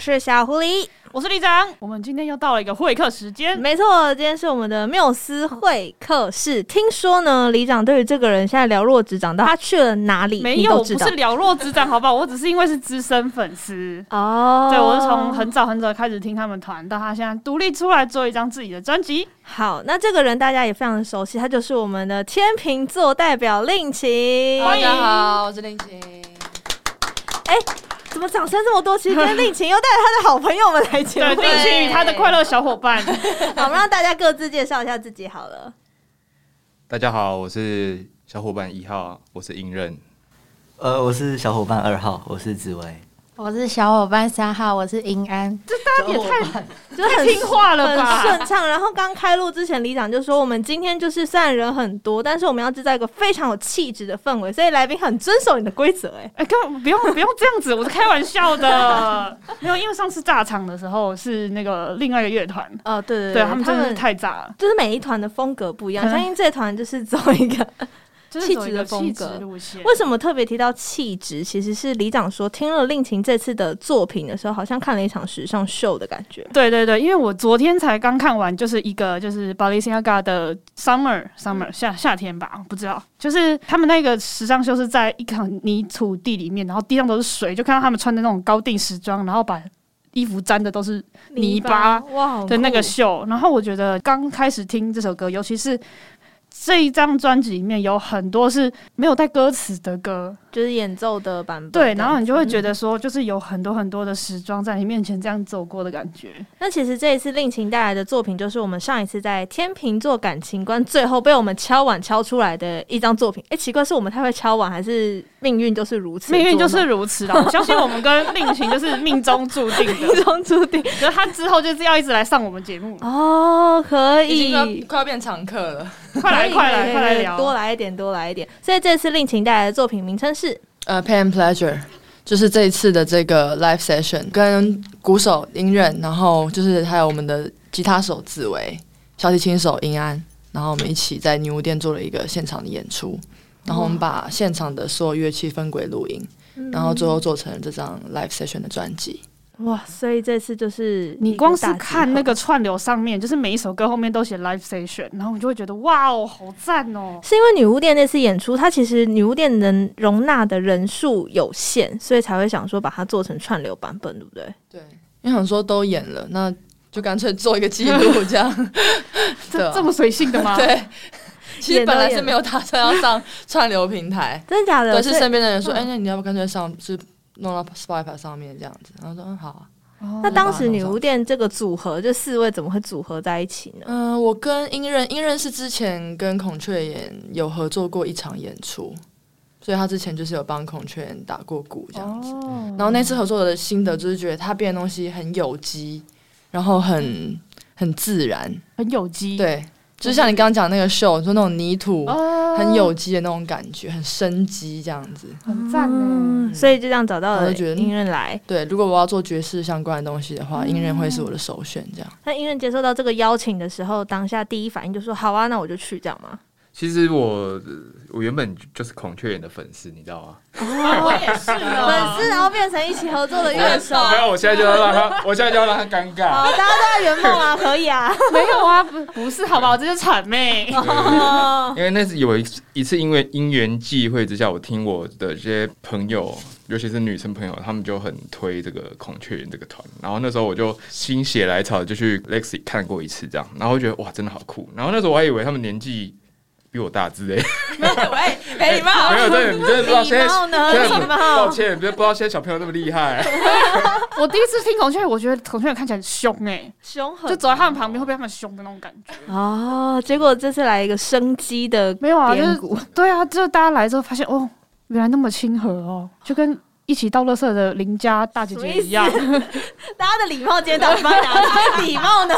我是小狐狸，我是李长。我们今天又到了一个会客时间，没错，今天是我们的缪斯会客室。听说呢，李长对于这个人现在了若指掌，到他去了哪里？没有，不是了若指掌，好不好？我只是因为是资深粉丝 哦。对，我是从很早很早开始听他们团，到他现在独立出来做一张自己的专辑。好，那这个人大家也非常的熟悉，他就是我们的天秤座代表令晴。大家好，我是令晴。么掌声这么多？其实今天令晴又带着他的好朋友们来节目。对，令晴与他的快乐小伙伴。好，我们让大家各自介绍一下自己好了。大家好，我是小伙伴一号，我是英任。呃，我是小伙伴二号，我是紫薇。我是小伙伴三号，我是银安。这大家也太就是很听话了吧，很顺畅。然后刚开录之前，李长就说我们今天就是虽然人很多，但是我们要制造一个非常有气质的氛围，所以来宾很遵守你的规则。哎哎，根本不用不用这样子，我是开玩笑的。没有，因为上次炸场的时候是那个另外一个乐团。哦，对对对，他们真的是太炸了，就是每一团的风格不一样。相信这团就是走一个。气质的风格，为什么特别提到气质？其实是李长说，听了令晴这次的作品的时候，好像看了一场时尚秀的感觉。对对对，因为我昨天才刚看完，就是一个就是 Balenciaga 的 Summer Summer 夏夏天吧，不知道，就是他们那个时尚秀是在一场泥土地里面，然后地上都是水，就看到他们穿的那种高定时装，然后把衣服沾的都是泥巴哇的那个秀。然后我觉得刚开始听这首歌，尤其是。这一张专辑里面有很多是没有带歌词的歌，就是演奏的版本。对，然后你就会觉得说，就是有很多很多的时装在你面前这样走过的感觉。那其实这一次令情带来的作品，就是我们上一次在天秤座感情观最后被我们敲碗敲出来的一张作品。哎，奇怪，是我们太会敲碗，还是命运就是如此？命运就是如此的。我相信我们跟令晴就是命中注定的，命中注定。然后他之后就是要一直来上我们节目哦，可以，快快要变常客了，快来。快来快来聊，多来一点，多来一点。所以这次令晴带来的作品名称是呃、uh,，Pain and Pleasure，就是这一次的这个 live session，跟鼓手音任，然后就是还有我们的吉他手紫薇，小提琴手英安，然后我们一起在女巫店做了一个现场的演出，然后我们把现场的所有乐器分轨录音，然后最后做成这张 live session 的专辑。哇，所以这次就是你光是看那个串流上面，就是每一首歌后面都写 live session，然后你就会觉得哇哦，好赞哦！是因为女巫店那次演出，它其实女巫店能容纳的人数有限，所以才会想说把它做成串流版本，对不对？对，因为想说都演了，那就干脆做一个记录，这样 这这么随性的吗？对，其实本来是没有打算要上 串流平台，真的假的？可是身边的人说，哎、嗯欸，那你要不干脆上是？弄到 Spotify 上面这样子，然后说嗯好啊。哦、那当时女巫店这个组合，就四位怎么会组合在一起呢？嗯、呃，我跟英任，英任是之前跟孔雀眼有合作过一场演出，所以他之前就是有帮孔雀眼打过鼓这样子。哦、然后那次合作的心得就是觉得他编的东西很有机，然后很很自然，很有机。对。就像你刚刚讲那个秀，说那种泥土很有机的那种感觉，很生机这样子，很赞呢。所以就这样找到了音乐来。对，如果我要做爵士相关的东西的话，音乐会是我的首选。这样。那音乐接受到这个邀请的时候，当下第一反应就说：“好啊，那我就去。”这样吗？其实我我原本就是孔雀眼的粉丝，你知道吗？哦，我也是 粉丝，然后变成一起合作的乐手。没有，我现在就要让他，我现在就要让他尴尬。好，大家都在圆梦啊，可以啊。没有啊，不不是，好吧，我？这是谄媚。因为那是有一一次，因为因缘际会之下，我听我的这些朋友，尤其是女生朋友，他们就很推这个孔雀眼这个团。然后那时候我就心血来潮，就去 Lexi 看过一次，这样，然后觉得哇，真的好酷。然后那时候我还以为他们年纪。比我大之类，没有，喂，没礼貌，没有，对，你真的不知道 现在，现在 抱歉，别不知道现在小朋友那么厉害。我第一次听孔雀，我觉得孔雀看起来很凶哎，凶狠，就走在他们旁边会被他们凶的那种感觉。哦，结果这次来一个生机的，没有啊，就是对啊，就是大家来之后发现哦，原来那么亲和哦，就跟一起到垃圾的邻家大姐姐一样。大家的礼貌今天到底哪里礼貌呢？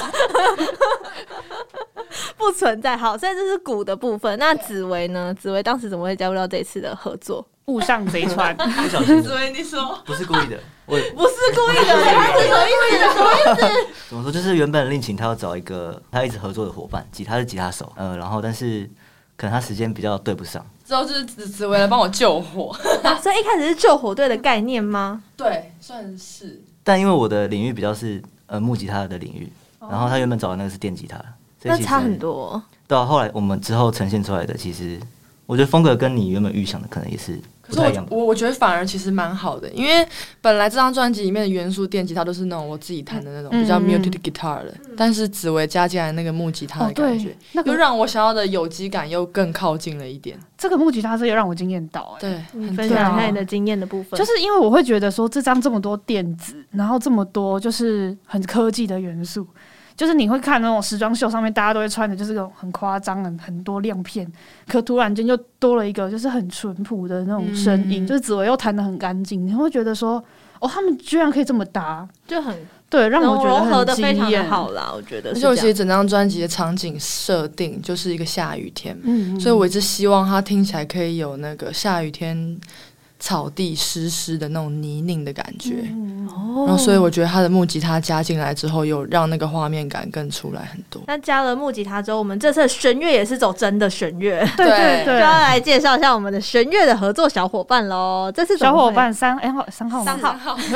不存在。好，所以这是鼓的部分。那紫薇呢？紫薇当时怎么会加入到这次的合作？误上贼船。不小心。紫薇，你说不是故意的，我不是故意的。他是什么意思？什么意思？怎么说？就是原本令晴他要找一个他一直合作的伙伴，吉他是吉他手，呃，然后但是可能他时间比较对不上，之后就是只只为了帮我救火。所以一开始是救火队的概念吗？对，算是。但因为我的领域比较是呃木吉他的领域，然后他原本找的那个是电吉他，那差很多。对啊，后来我们之后呈现出来的，其实我觉得风格跟你原本预想的可能也是。我我我觉得反而其实蛮好的，因为本来这张专辑里面的元素电吉他都是那种我自己弹的那种比较 muted guitar 的，嗯、但是紫薇加进来那个木吉他的感觉，哦那个、又让我想要的有机感又更靠近了一点。这个木吉他是又让我惊艳到、欸，对，你分享一下你的经验的部分，就是因为我会觉得说这张这么多电子，然后这么多就是很科技的元素。就是你会看那种时装秀上面，大家都会穿的，就是那种很夸张、很很多亮片，可突然间就多了一个，就是很淳朴的那种声音，嗯、就是紫薇又弹的很干净，你会觉得说，哦，他们居然可以这么搭，就很对，让我觉得融合的非常的好啦。我觉得，就其实整张专辑的场景设定就是一个下雨天，嗯，所以我一直希望它听起来可以有那个下雨天。草地湿湿的那种泥泞的感觉，嗯、然后所以我觉得他的木吉他加进来之后，有让那个画面感更出来很多。那加了木吉他之后，我们这次的弦乐也是走真的弦乐，对对 对，就要来介绍一下我们的弦乐的合作小伙伴喽。这次小伙伴三哎号三号。三号。三号，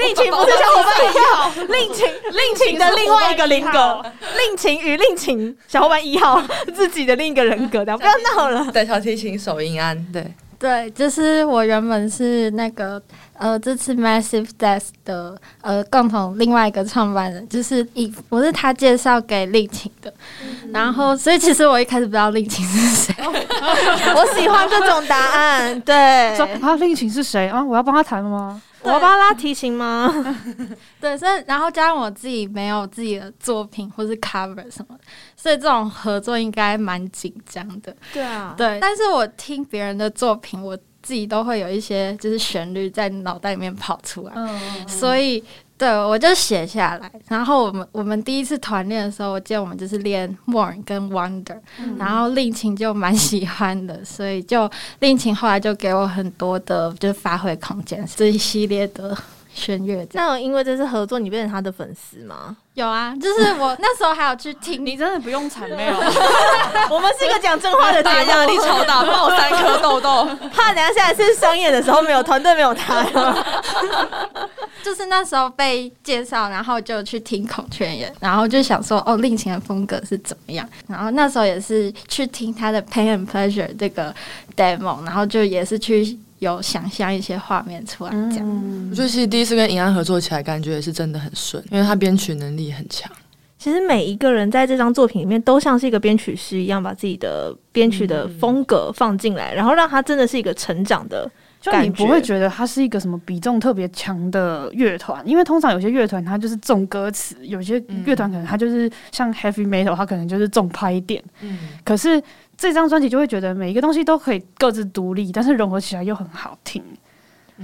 令情不是小伙伴一号，令情令情的另外一个人格，令情与令情小伙伴一号自己的另一个人格的，不要闹了。对，小提琴手音安对。对，就是我原本是那个呃，这次 Massive Death 的呃共同另外一个创办人，就是以我是他介绍给丽晴的，嗯、然后所以其实我一开始不知道丽晴是谁，我喜欢这种答案，对，说啊，丽晴是谁啊？我要帮他谈吗？我要帮他拉提琴吗？对，所以然后加上我自己没有自己的作品或是 cover 什么的，所以这种合作应该蛮紧张的。对啊，对。但是我听别人的作品，我自己都会有一些就是旋律在脑袋里面跑出来，嗯、所以。对，我就写下来。然后我们我们第一次团练的时候，我记得我们就是练 Mourn 跟 Wonder，嗯、然后令晴就蛮喜欢的，所以就令晴后来就给我很多的就是发挥空间，这一系列的弦乐。那因为这次合作，你变成他的粉丝吗？有啊，就是我 那时候还有去听。你真的不用谄媚哦。我们是一个讲真话的节目，压力超大，爆三颗痘痘，怕等下下来是商演的时候没有团队没有他。就是那时候被介绍，然后就去听孔雀眼，然后就想说哦，令情的风格是怎么样？然后那时候也是去听他的 Pain and Pleasure 这个 demo，然后就也是去。有想象一些画面出来，这样。嗯、我觉得其实第一次跟银安合作起来，感觉也是真的很顺，因为他编曲能力很强。其实每一个人在这张作品里面，都像是一个编曲师一样，把自己的编曲的风格放进来，嗯、然后让他真的是一个成长的。就你不会觉得他是一个什么比重特别强的乐团，因为通常有些乐团他就是重歌词，有些乐团可能他就是像 Heavy Metal，他可能就是重拍点。嗯，可是。这张专辑就会觉得每一个东西都可以各自独立，但是融合起来又很好听。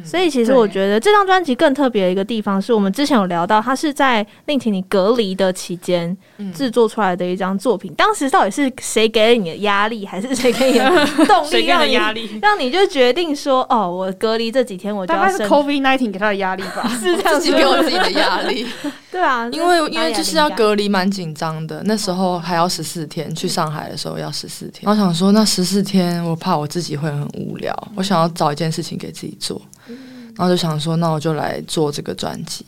所以其实我觉得这张专辑更特别的一个地方，是我们之前有聊到，它是在令晴你隔离的期间制作出来的一张作品。当时到底是谁给了你的压力，还是谁给你的动力，让你压力，让你就决定说，哦，我隔离这几天我就要。大概是 COVID-19 给他的压力吧，是这样子给我自己的压力。对啊，因为因为就是要隔离，蛮紧张的。那时候还要十四天，去上海的时候要十四天。我想说，那十四天我怕我自己会很无聊，我想要找一件事情给自己做。然后就想说，那我就来做这个专辑。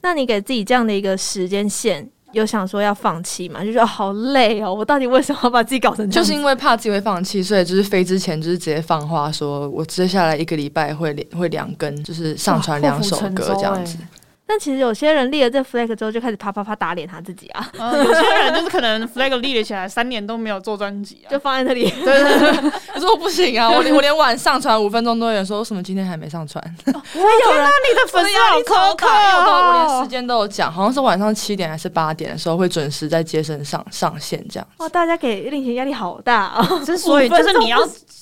那你给自己这样的一个时间线，有想说要放弃吗？就觉得好累哦，我到底为什么要把自己搞成这样？就是因为怕自己会放弃，所以就是飞之前就是直接放话，说我接下来一个礼拜会会两更，就是上传两首歌这样子。但其实有些人立了这 flag 之后，就开始啪啪啪打脸他自己啊。有些人就是可能 flag 立了起来，三年都没有做专辑啊，就放在那里。对对对，可是我不行啊，我连我连晚上传五分钟都有人说，为什么今天还没上传？我有人，你的粉丝压力超大，我连时间都有讲，好像是晚上七点还是八点的时候会准时在街声上上线这样。哇，大家给令贤压力好大 啊！之所以就是你要。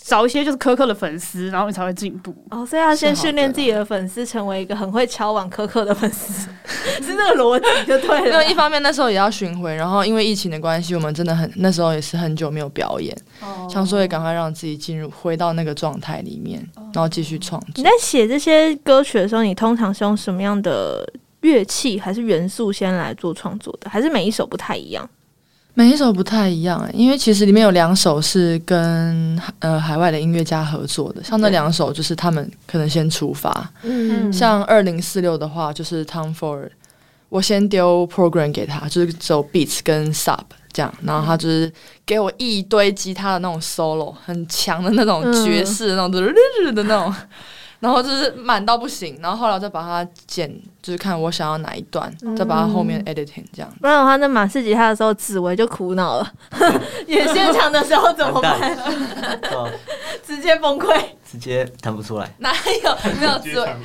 找一些就是苛刻的粉丝，然后你才会进步。哦，所以要先训练自己的粉丝，成为一个很会敲碗苛刻的粉丝，是这个逻辑就对了。因为一方面那时候也要巡回，然后因为疫情的关系，我们真的很那时候也是很久没有表演，哦、想说也赶快让自己进入回到那个状态里面，然后继续创作。你在写这些歌曲的时候，你通常是用什么样的乐器还是元素先来做创作的？还是每一首不太一样？每一首不太一样，因为其实里面有两首是跟呃海外的音乐家合作的，像那两首就是他们可能先出发，嗯，像二零四六的话就是 Tom Ford，我先丢 program 给他，就是走 beats 跟 sub 这样，然后他就是给我一堆吉他的那种 solo，很强的那种爵士的那种，嗯、的那种。然后就是满到不行，然后后来再把它剪，就是看我想要哪一段，嗯、再把它后面 editing 这样。不然的话，那马氏吉他的时候，紫薇就苦恼了。演现场的时候怎么办？直接崩溃，直接弹不出来。哪有没有紫薇？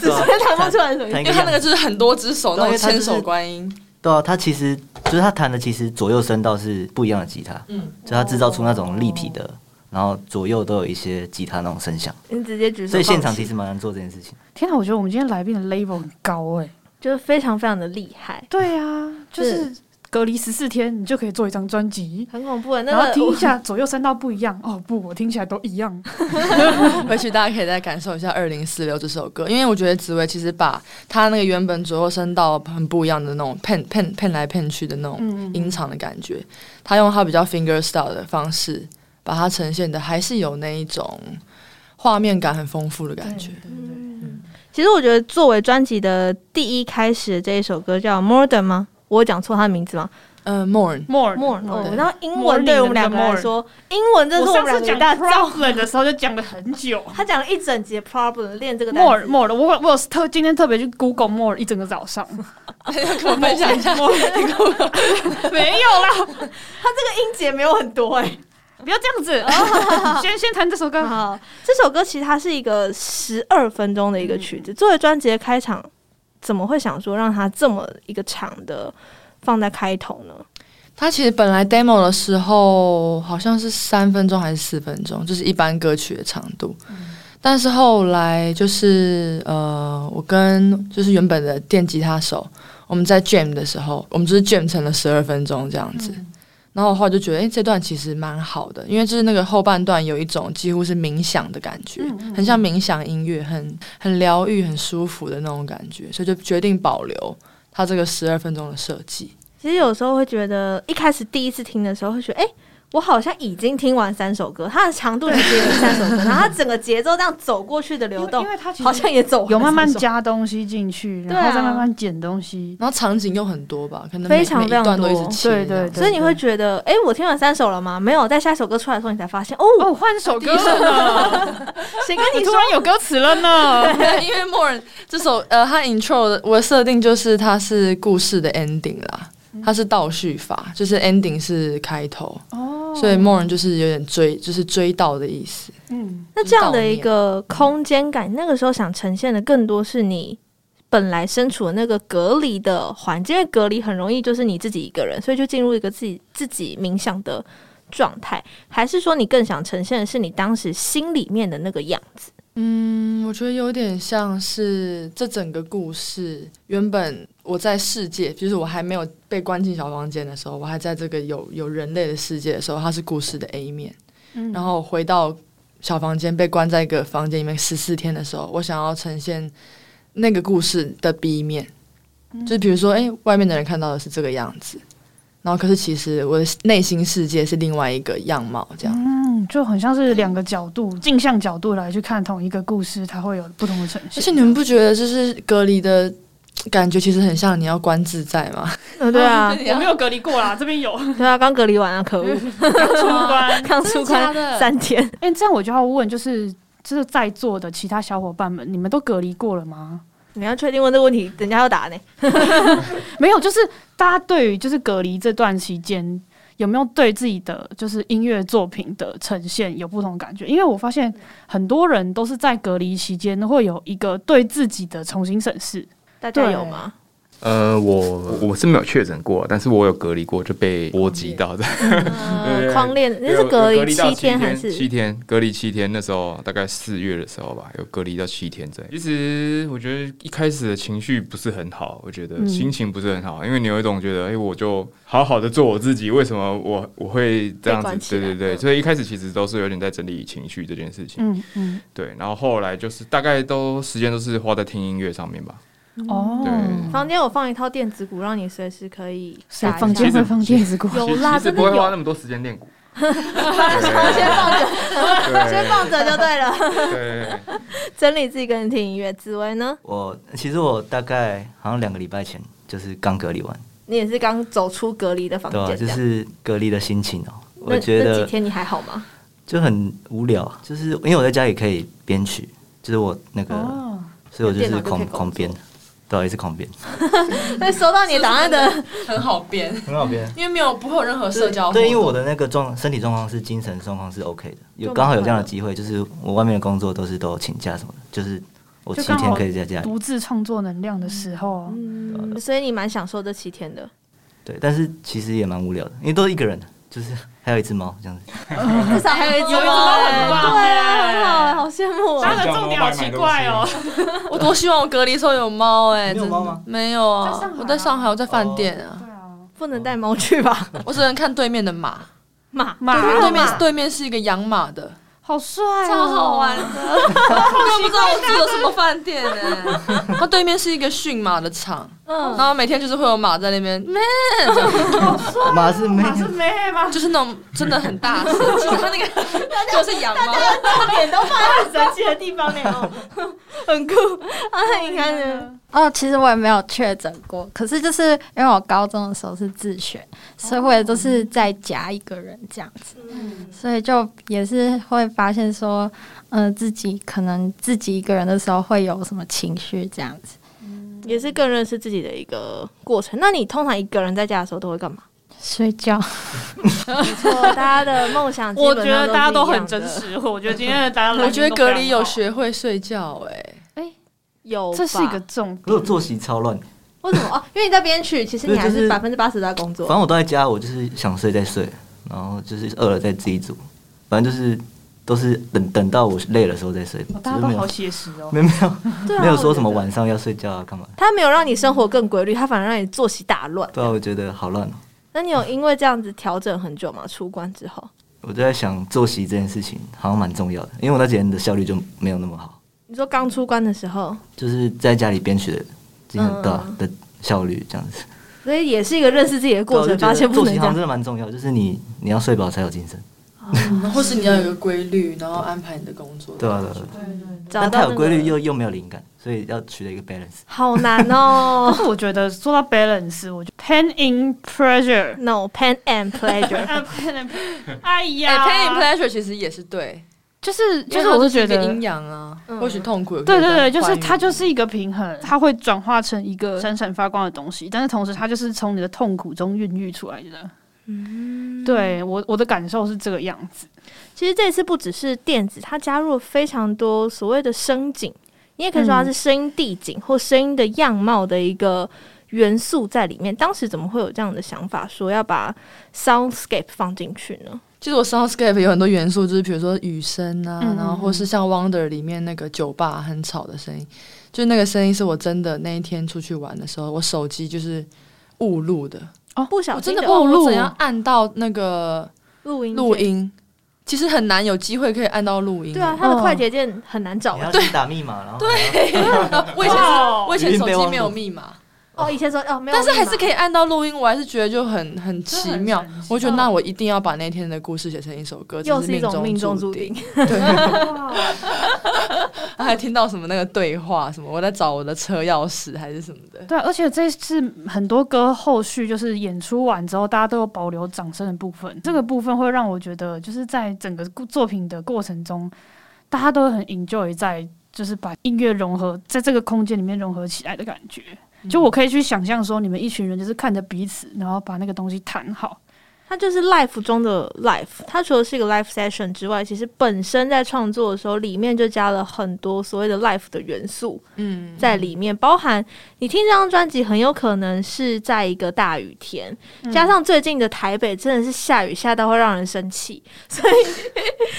直接弹不出来什么？因为他那个就是很多只手那种千手观音。对啊，他其实就是他弹的，其实左右声道是不一样的吉他。嗯，就他制造出那种立体的。哦然后左右都有一些吉他那种声响，你直接举手，所以现场其实蛮难做这件事情。天哪，我觉得我们今天来宾的 level 很高哎、欸，就是非常非常的厉害。对啊，就是隔离十四天，你就可以做一张专辑，很恐怖的。那个、然后听一下左右声道不一样哦，不，我听起来都一样。回去大家可以再感受一下《二零四六》这首歌，因为我觉得紫薇其实把他那个原本左右声道很不一样的那种 pen pen pen 来 pen 去的那种音场的感觉，他用他比较 finger style 的方式。把它呈现的还是有那一种画面感很丰富的感觉。嗯，其实我觉得作为专辑的第一开始这一首歌叫《Modern》吗？我有讲错他的名字吗？呃，Mourn，Mourn，Mourn。哦，然后英文对我们两个来说，英文这是我们两个讲大 problem 的时候就讲了很久。他讲了一整节 problem 练这个 Mourn，Mourn。我我有特今天特别去 Google Mourn 一整个早上，跟 我分享一下。没有啦，他这个音节没有很多哎。不要这样子，先先弹这首歌。好，这首歌其实它是一个十二分钟的一个曲子。作为专辑的开场，怎么会想说让它这么一个长的放在开头呢？它其实本来 demo 的时候好像是三分钟还是四分钟，就是一般歌曲的长度。但是后来就是呃，我跟就是原本的电吉他手，我们在 jam 的时候，我们就是 jam 成了十二分钟这样子。然后的话就觉得，哎，这段其实蛮好的，因为就是那个后半段有一种几乎是冥想的感觉，嗯嗯、很像冥想音乐，很很疗愈、很舒服的那种感觉，所以就决定保留它这个十二分钟的设计。其实有时候会觉得，一开始第一次听的时候会觉得，哎。我好像已经听完三首歌，它的长度是接近三首歌，然后它整个节奏这样走过去的流动，因为它好像也走有慢慢加东西进去，然后再慢慢减东西，然后场景又很多吧，可能非常非常多，对对，所以你会觉得，哎，我听完三首了吗？没有，在下一首歌出来的时候，你才发现，哦哦，换首歌。了，谁跟你突然有歌词了呢？因为 Mourn 这首呃，它 intro 的我的设定就是它是故事的 ending 啦。它是倒叙法，就是 ending 是开头，哦，所以 Mourn 就是有点追，就是追悼的意思。嗯，那这样的一个空间感，那个时候想呈现的更多是你本来身处的那个隔离的环境，因为隔离很容易就是你自己一个人，所以就进入一个自己自己冥想的状态，还是说你更想呈现的是你当时心里面的那个样子？嗯，我觉得有点像是这整个故事原本我在世界，就是我还没有被关进小房间的时候，我还在这个有有人类的世界的时候，它是故事的 A 面。嗯，然后回到小房间被关在一个房间里面十四天的时候，我想要呈现那个故事的 B 面，就比如说，哎，外面的人看到的是这个样子。然后，可是其实我的内心世界是另外一个样貌，这样，嗯，就很像是两个角度，镜像角度来去看同一个故事，它会有不同的呈现。而且你们不觉得就是隔离的感觉，其实很像你要关自在嘛？嗯，对啊，我没有隔离过啦，这边有，对啊，刚隔离完啊，可恶，刚出关，刚出关三天。哎，这样我就要问，就是就是在座的其他小伙伴们，你们都隔离过了吗？你要确定问这个问题，人家要答呢？没有，就是大家对于就是隔离这段期间，有没有对自己的就是音乐作品的呈现有不同感觉？因为我发现很多人都是在隔离期间会有一个对自己的重新审视，大家有吗？呃，我我是没有确诊过，但是我有隔离过，就被波及到的。匡列，那是隔离七天还是七天？隔离七天，那时候大概四月的时候吧，有隔离到七天这样。其实我觉得一开始的情绪不是很好，我觉得心情不是很好，因为你有一种觉得，哎、欸，我就好好的做我自己，为什么我我会这样子？对对对，所以一开始其实都是有点在整理情绪这件事情。嗯嗯，对，然后后来就是大概都时间都是花在听音乐上面吧。哦，对，房间我放一套电子鼓，让你随时可以谁房间会放电子鼓？有啦，真的不会花那么多时间练鼓。先放着，先放着就对了。对，整理自己跟人听音乐。紫薇呢？我其实我大概好像两个礼拜前就是刚隔离完。你也是刚走出隔离的房间？对，就是隔离的心情哦。我觉得那几天你还好吗？就很无聊，就是因为我在家里可以编曲，就是我那个，所以我就是狂狂编。对，一直狂编。那收到你答案的。很好编，很好编，因为没有不会有任何社交。对，因为我的那个状身体状况是精神状况是 OK 的，有刚好有这样的机会，就是我外面的工作都是都有请假什么的，就是我七天可以在家里。独自创作能量的时候，嗯，所以你蛮享受这七天的。对，但是其实也蛮无聊的，因为都是一个人，就是。还有一只猫，这样子，至少还有一只猫，对啊，很好，好羡慕。它的重点好奇怪哦，我多希望我隔离时候有猫哎，有猫吗？没有啊，我在上海，我在饭店啊。对啊，不能带猫去吧？我只能看对面的马，马马，对面对面是一个养马的。好帅哦，超好玩的！我都不知道我住的什么饭店呢。它对面是一个驯马的场，嗯，然后每天就是会有马在那边，咩，马是咩？马是咩吗？就是那种 真的很大声，它那个就是养猫，脸都放在很神奇的地方呢，很酷啊！你看呢？哦，其实我也没有确诊过，可是就是因为我高中的时候是自学，所以我也都是在家一个人这样子，所以就也是会。发现说，嗯、呃，自己可能自己一个人的时候会有什么情绪，这样子，嗯，也是更认识自己的一个过程。那你通常一个人在家的时候都会干嘛？睡觉。没错，大家的梦想，我觉得大家都很真实。我觉得今天的大家，我觉得隔离有学会睡觉，哎，哎，有，这是一个重点。如果作息超乱，为什么？哦，因为你在编曲，其实你还是百分之八十在工作。反正我都在家，我就是想睡再睡，然后就是饿了再自己煮，反正就是。都是等等到我累的时候再睡，大家都好写实哦。没有没有，没有说什么晚上要睡觉啊干嘛？他没有让你生活更规律，他反而让你作息打乱。对啊，我觉得好乱哦。那你有因为这样子调整很久吗？出关之后，我就在想作息这件事情好像蛮重要的，因为我那几天的效率就没有那么好。你说刚出关的时候，就是在家里编曲的这样的的效率这样子，所以也是一个认识自己的过程，发现不能这样真的蛮重要，就是你你要睡饱才有精神。或是你要有个规律，然后安排你的工作。对啊，对对对。但太有规律又又没有灵感，所以要取得一个 balance。好难哦。但是我觉得说到 balance，我觉得 pain in pleasure，no pain and pleasure。哎呀，pain in pleasure 其实也是对，就是就是我是觉得阴阳啊，或许痛苦。对对对，就是它就是一个平衡，它会转化成一个闪闪发光的东西，但是同时它就是从你的痛苦中孕育出来的。嗯，对我我的感受是这个样子。其实这次不只是电子，它加入了非常多所谓的声景，你也可以说它是声音地景或声音的样貌的一个元素在里面。当时怎么会有这样的想法，说要把 soundscape 放进去呢？其实我 soundscape 有很多元素，就是比如说雨声啊，嗯、然后或是像 Wonder 里面那个酒吧很吵的声音，就那个声音是我真的那一天出去玩的时候，我手机就是误录的。哦，不小心真的误录，怎样按到那个录音？录音其实很难有机会可以按到录音。对啊，它的快捷键很难找。对，打密码，然后对，我以前我以前手机没有密码。哦，以前说哦没有，但是还是可以按到录音，我还是觉得就很很奇妙。我觉得那我一定要把那天的故事写成一首歌，又是一种命中注定。对，还听到什么那个对话，什么我在找我的车钥匙还是什么的。对，而且这次很多歌后续就是演出完之后，大家都有保留掌声的部分，这个部分会让我觉得就是在整个作品的过程中，大家都很 enjoy 在就是把音乐融合在这个空间里面融合起来的感觉。就我可以去想象说，你们一群人就是看着彼此，然后把那个东西弹好。它就是 life 中的 life，。它除了是一个 life session 之外，其实本身在创作的时候，里面就加了很多所谓的 life 的元素。嗯，在里面包含你听这张专辑，很有可能是在一个大雨天，加上最近的台北真的是下雨下到会让人生气，所以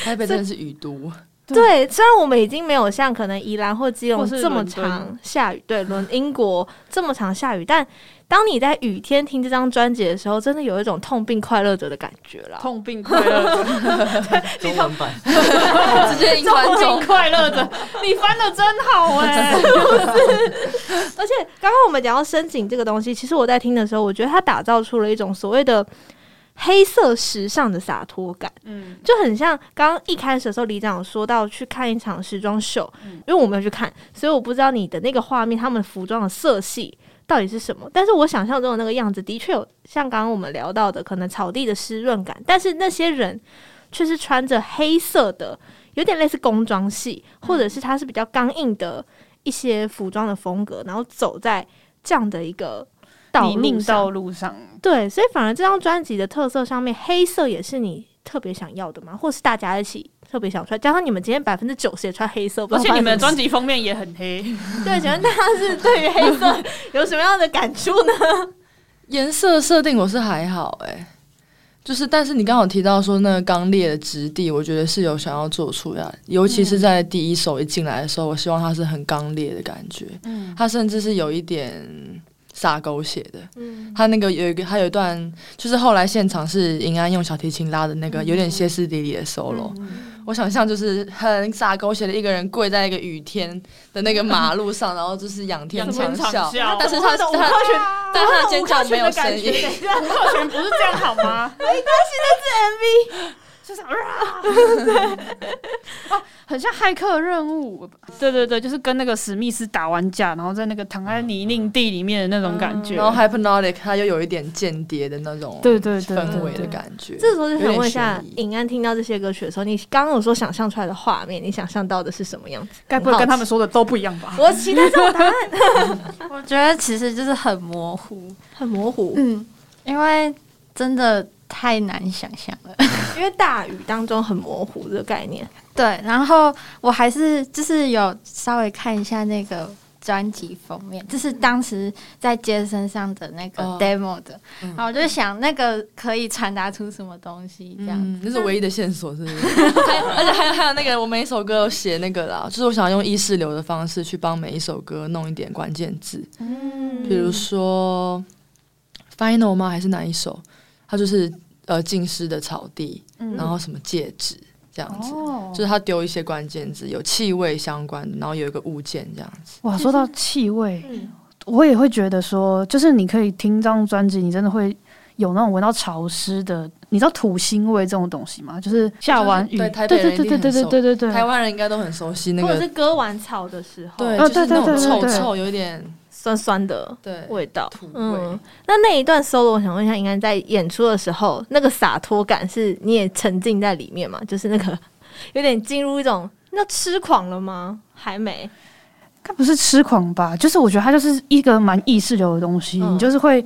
台北真的是雨都。对，虽然我们已经没有像可能宜兰或基隆这么长下雨，对，伦英国 这么长下雨，但当你在雨天听这张专辑的时候，真的有一种痛并快乐着的感觉了。痛并快乐着，中文版 直接英翻中快乐着，你翻的真好哎、欸，是是？而且刚刚我们讲到深井这个东西，其实我在听的时候，我觉得它打造出了一种所谓的。黑色时尚的洒脱感，嗯，就很像刚刚一开始的时候，李长有说到去看一场时装秀，嗯，因为我没有去看，所以我不知道你的那个画面，他们服装的色系到底是什么。但是我想象中的那个样子，的确有像刚刚我们聊到的，可能草地的湿润感，但是那些人却是穿着黑色的，有点类似工装系，或者是它是比较刚硬的一些服装的风格，然后走在这样的一个。泥泞道路上，对，所以反而这张专辑的特色上面，黑色也是你特别想要的吗？或是大家一起特别想穿？加上你们今天百分之九十也穿黑色，而且你们的专辑封面也很黑。对，请问大家是对于黑色有什么样的感触呢？颜色设定我是还好、欸，哎，就是但是你刚好提到说那个刚烈的质地，我觉得是有想要做出来，尤其是在第一首一进来的时候，我希望它是很刚烈的感觉，嗯，它甚至是有一点。撒狗血的，嗯，他那个有一个，还有一段，就是后来现场是银安用小提琴拉的那个，有点歇斯底里的 solo，嗯。我想象就是很撒狗血的一个人跪在一个雨天的那个马路上，然后就是仰天长啸，但是他但他的尖叫没有声音。吴克群不是这样好吗？没关系，那是 MV。就是啊，哦，很像骇客任务。对对对，就是跟那个史密斯打完架，然后在那个躺在泥泞地里面的那种感觉。然后 Hypnotic，它又有一点间谍的那种对对氛围的感觉。这时候就想问一下，尹安听到这些歌曲的时候，你刚刚有说想象出来的画面，你想象到的是什么样子？该不会跟他们说的都不一样吧？我期待这种答案。我觉得其实就是很模糊，很模糊。嗯，因为真的。太难想象了，因为大雨当中很模糊这个概念。对，然后我还是就是有稍微看一下那个专辑封面，就是当时在街身上的那个 demo 的，哦、然后我就想那个可以传达出什么东西，这样子、嗯，这是唯一的线索，是不是？还 有而且还有还有那个，我每一首歌都写那个啦，就是我想用意识流的方式去帮每一首歌弄一点关键字，嗯，比如说 final 吗？还是哪一首？他就是呃浸湿的草地，嗯、然后什么戒指这样子，哦、就是他丢一些关键字，有气味相关的，然后有一个物件这样子。哇，说到气味，嗯、我也会觉得说，就是你可以听这张专辑，你真的会有那种闻到潮湿的，你知道土腥味这种东西吗？就是下完雨，对台北人一定很熟，对对对对对对对，台湾人应该都很熟悉那个，或者是割完草的时候，对，就是那种臭臭，有点。酸酸的味道，对嗯，那那一段 solo，我想问一下，应该在演出的时候，那个洒脱感是你也沉浸在里面吗？就是那个 有点进入一种那痴狂了吗？还没，它不是痴狂吧？就是我觉得它就是一个蛮意识流的东西，嗯、你就是会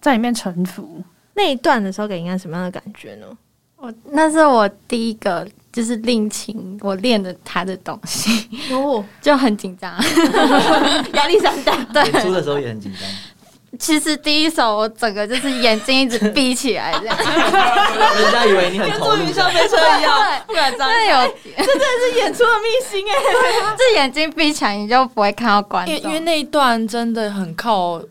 在里面沉浮。那一段的时候，给应该什么样的感觉呢？我那是我第一个。就是练琴，我练的他的东西，哦，就很紧张，压力山大。对，演出的时候也很紧张。其实第一首我整个就是眼睛一直闭起来，这样，人家以为你很投入，像飞车一样，不敢张。真的有，这真的是演出的秘辛哎！这眼睛闭起来，你就不会看到观众，因为那一段真的很靠。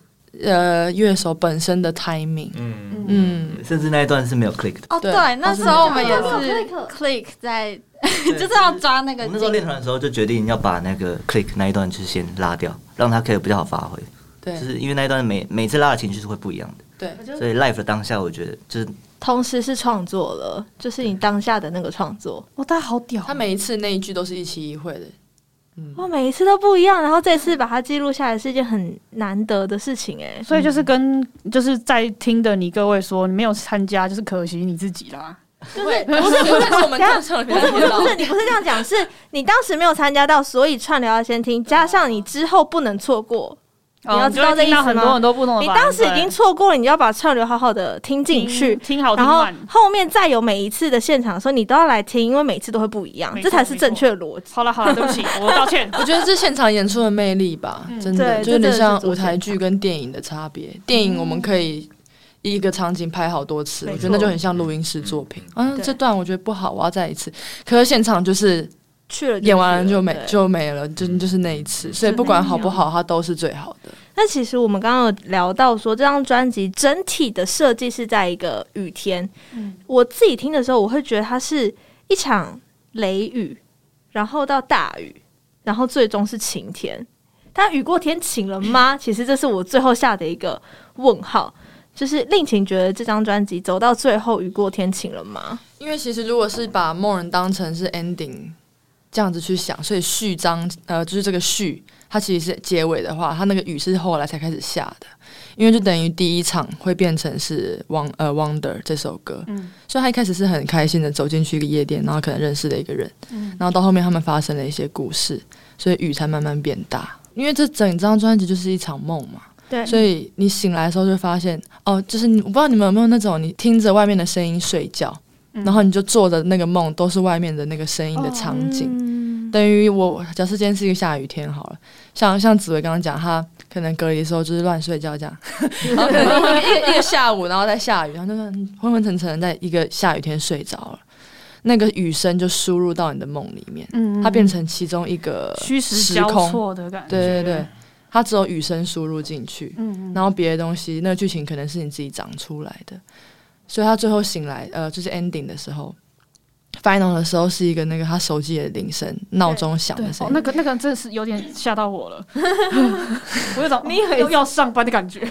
呃，乐手本身的 timing，嗯嗯，甚至那一段是没有 click 的。哦，对，那时候我们也是 click 在，就是要抓那个。那时候练团的时候就决定要把那个 click 那一段就先拉掉，让它可以比较好发挥。对，就是因为那一段每每次拉的情绪是会不一样的。对，所以 life 的当下，我觉得就是同时是创作了，就是你当下的那个创作。哇，他好屌！他每一次那一句都是一期一会的。哇，每一次都不一样，然后这次把它记录下来是一件很难得的事情哎，所以就是跟就是在听的你各位说，你没有参加就是可惜你自己啦，就是不是不是我们这样不是不是不是你不是这样讲，是你当时没有参加到，所以串流要先听，加上你之后不能错过。你要知道这意思吗？很多很多不同的。你当时已经错过了，你就要把串流好好的听进去，听好，然后后面再有每一次的现场的时候，你都要来听，因为每次都会不一样，这才是正确的逻辑。好了好了，对不起，我道歉。我觉得这是现场演出的魅力吧，真的，就有点像舞台剧跟电影的差别。电影我们可以一个场景拍好多次，我觉得那就很像录音室作品。嗯，这段我觉得不好，我要再一次。可是现场就是去了演完了就没就没了，就就是那一次。所以不管好不好，它都是最好的。那其实我们刚刚有聊到说，这张专辑整体的设计是在一个雨天。嗯，我自己听的时候，我会觉得它是一场雷雨，然后到大雨，然后最终是晴天。但雨过天晴了吗？其实这是我最后下的一个问号。就是令晴觉得这张专辑走到最后雨过天晴了吗？因为其实如果是把梦人当成是 ending 这样子去想，所以序章呃就是这个序，它其实是结尾的话，它那个雨是后来才开始下的，因为就等于第一场会变成是 Won 呃 Wonder 这首歌，嗯，所以他一开始是很开心的走进去一个夜店，然后可能认识了一个人，嗯，然后到后面他们发生了一些故事，所以雨才慢慢变大，因为这整张专辑就是一场梦嘛。对，所以你醒来的时候就发现，哦，就是我不知道你们有没有那种，你听着外面的声音睡觉，嗯、然后你就做的那个梦都是外面的那个声音的场景，哦嗯、等于我假设今天是一个下雨天好了，像像紫薇刚刚讲，他可能隔离的时候就是乱睡觉这样，然后可能一个一个下午，然后再下雨，然后就是昏昏沉沉在一个下雨天睡着了，那个雨声就输入到你的梦里面，嗯，它变成其中一个虚实交错的感觉，对对对。它只有雨声输入进去，然后别的东西，那个剧情可能是你自己长出来的，所以他最后醒来，呃，就是 ending 的时候。Final 的时候是一个那个他手机的铃声，闹钟响的声音。哦，那个那个真的是有点吓到我了，我有种你又要上班的感觉。我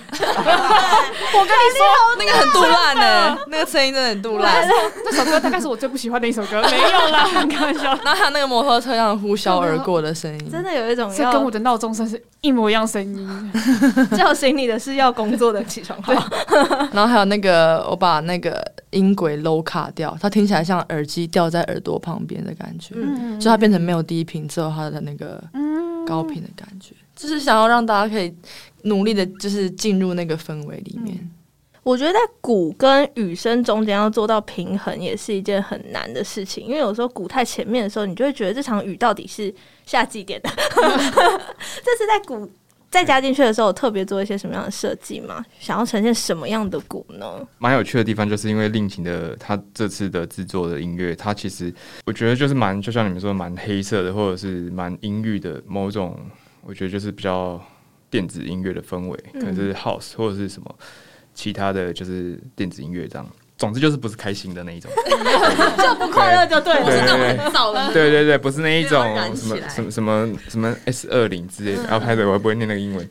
跟你说，那个很杜烂的，那个声音真的很杜烂。那首歌大概是我最不喜欢的一首歌，没有啦，开玩笑。然后还有那个摩托车这样呼啸而过的声音，真的有一种跟我的闹钟声是一模一样声音，叫醒你的是要工作的起床号。然后还有那个我把那个音轨 low 卡掉，它听起来像耳机。掉在耳朵旁边的感觉，嗯、就它变成没有低频之后，它的那个高频的感觉，嗯、就是想要让大家可以努力的，就是进入那个氛围里面。嗯、我觉得在鼓跟雨声中间要做到平衡，也是一件很难的事情，因为有时候鼓太前面的时候，你就会觉得这场雨到底是下几点的？这是在鼓。再加进去的时候，有特别做一些什么样的设计吗？想要呈现什么样的鼓呢？蛮有趣的地方，就是因为令晴的他这次的制作的音乐，它其实我觉得就是蛮，就像你们说的蛮黑色的，或者是蛮阴郁的某种，我觉得就是比较电子音乐的氛围，可能是 house 或者是什么其他的就是电子音乐这样。总之就是不是开心的那一种，就不快乐就对了，不是那种很躁的。对对对，不是那一种什么什么什么什么 S 二零之类的。然后拍的我还不会念那个英文。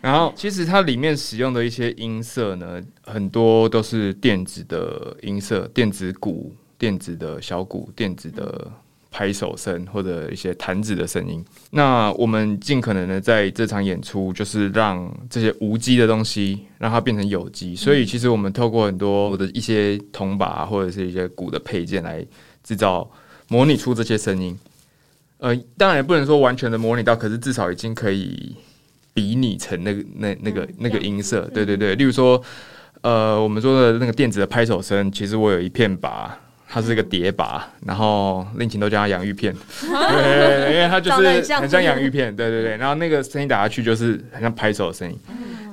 然后其实它里面使用的一些音色呢，很多都是电子的音色，电子鼓、电子的小鼓、电子的。拍手声或者一些弹指的声音，那我们尽可能的在这场演出，就是让这些无机的东西让它变成有机。所以，其实我们透过很多我的一些铜把或者是一些鼓的配件来制造、模拟出这些声音。呃，当然也不能说完全的模拟到，可是至少已经可以比拟成那个那那个那个音色。对对对，例如说，呃，我们说的那个电子的拍手声，其实我有一片把。它是一个碟拔，然后令晴都叫它洋芋片，对，因为它就是很像洋芋片，对对对。然后那个声音打下去就是很像拍手的声音，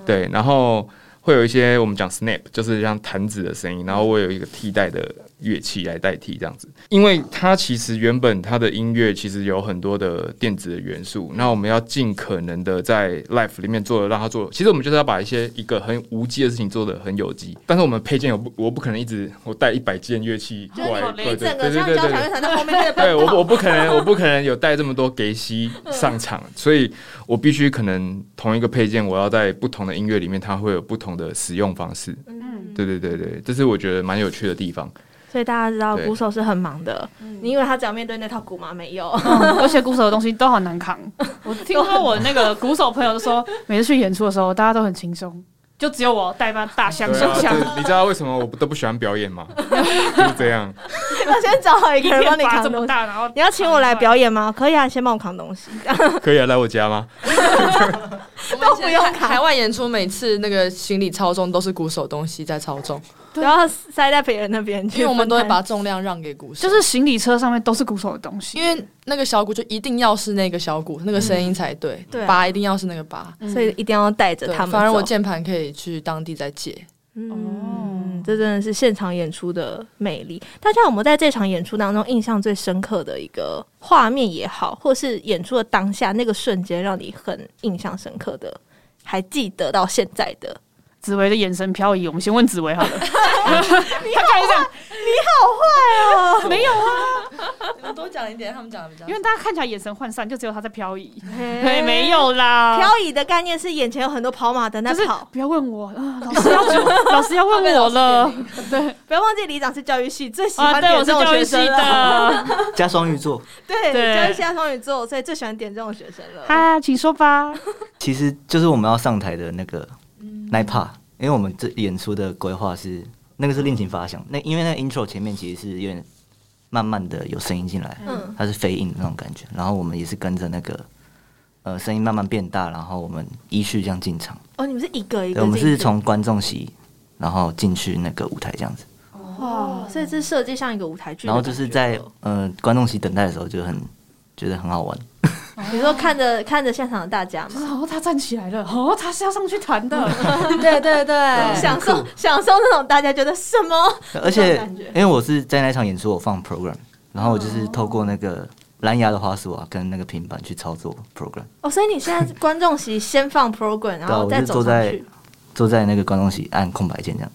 对。然后会有一些我们讲 snap，就是像弹指的声音，然后我有一个替代的。乐器来代替这样子，因为它其实原本它的音乐其实有很多的电子的元素，那我们要尽可能的在 life 里面做的让它做，其实我们就是要把一些一个很无机的事情做的很有机，但是我们配件我不我不可能一直我带一百件乐器过来，对对对对对对，对。我我不可能 我不可能有带这么多给西上场，所以我必须可能同一个配件我要在不同的音乐里面它会有不同的使用方式，嗯，对对对对，这是我觉得蛮有趣的地方。所以大家知道鼓手是很忙的，你以为他只要面对那套鼓吗？没有，而且鼓手的东西都好难扛。我听说我那个鼓手朋友都说，每次去演出的时候，大家都很轻松，就只有我带那大箱手枪。你知道为什么我都不喜欢表演吗？就是这样。要先找好一个人帮你扛这么大，然后你要请我来表演吗？可以啊，先帮我扛东西。可以啊，来我家吗？都不用扛。海外演出每次那个行李超重都是鼓手东西在超重。然后塞在别人那边，因为我们都会把重量让给鼓手，就是行李车上面都是鼓手的东西，因为那个小鼓就一定要是那个小鼓，那个声音才对，对，拔一定要是那个拔，所以一定要带着他们。反正我键盘可以去当地再借。嗯，这真的是现场演出的魅力。大家有没有在这场演出当中印象最深刻的一个画面也好，或是演出的当下那个瞬间让你很印象深刻的，还记得到现在的？紫薇的眼神漂移，我们先问紫薇好了。你好坏，你好坏哦！没有啊，你们多讲一点，他们讲的比较。因为大家看起来眼神涣散，就只有他在漂移。嘿，没有啦，漂移的概念是眼前有很多跑马灯在跑。不要问我，老师要 老师要问我了。对，不要忘记李长是教育系，最喜欢点这种学生的。加双鱼座，对，教育系加双鱼座，所以最喜欢点这种学生了。哈，请说吧。其实就是我们要上台的那个。那一 part，因为我们这演出的规划是那个是另情发想，那因为那 intro 前面其实是有点慢慢的有声音进来，嗯，它是 fade in 那种感觉，然后我们也是跟着那个呃声音慢慢变大，然后我们依序这样进场。哦，你们是一个一个，我们是从观众席然后进去那个舞台这样子。哦，所以这设计像一个舞台剧。然后就是在呃观众席等待的时候就很觉得很好玩。比如说看着看着现场的大家嘛，哦，他站起来了，哦，他是要上去弹的，对对对，享受享受那种大家觉得什么，而且因为我是在那场演出，我放 program，然后我就是透过那个蓝牙的滑鼠啊，跟那个平板去操作 program。哦，所以你现在观众席先放 program，然后再走上去。坐在那个观众席按空白键这样，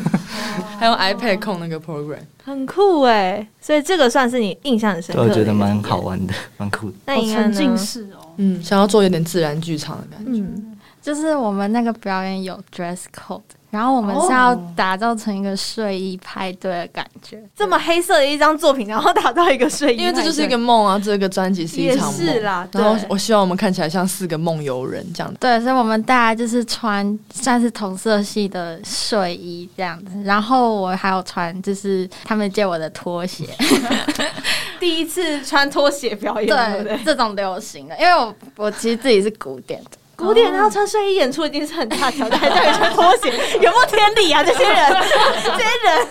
还用 iPad 控那个 program，很酷哎！所以这个算是你印象很深刻的，我觉得蛮好玩的，蛮酷的。那沉浸式哦，嗯，想要做有点自然剧场的感觉。嗯，就是我们那个表演有 dress code。然后我们是要打造成一个睡衣派对的感觉，这么黑色的一张作品，然后打造一个睡衣，因为这就是一个梦啊！这个专辑是一场梦，是啦。然后我希望我们看起来像四个梦游人这样子。对，所以我们大家就是穿算是同色系的睡衣这样子，然后我还有穿就是他们借我的拖鞋，第一次穿拖鞋表演，对，对，这种流行的，因为我我其实自己是古典的。古典，然后穿睡衣演出，已经是很大挑战，还叫你穿拖鞋，有没有天理啊？这些人，这些人，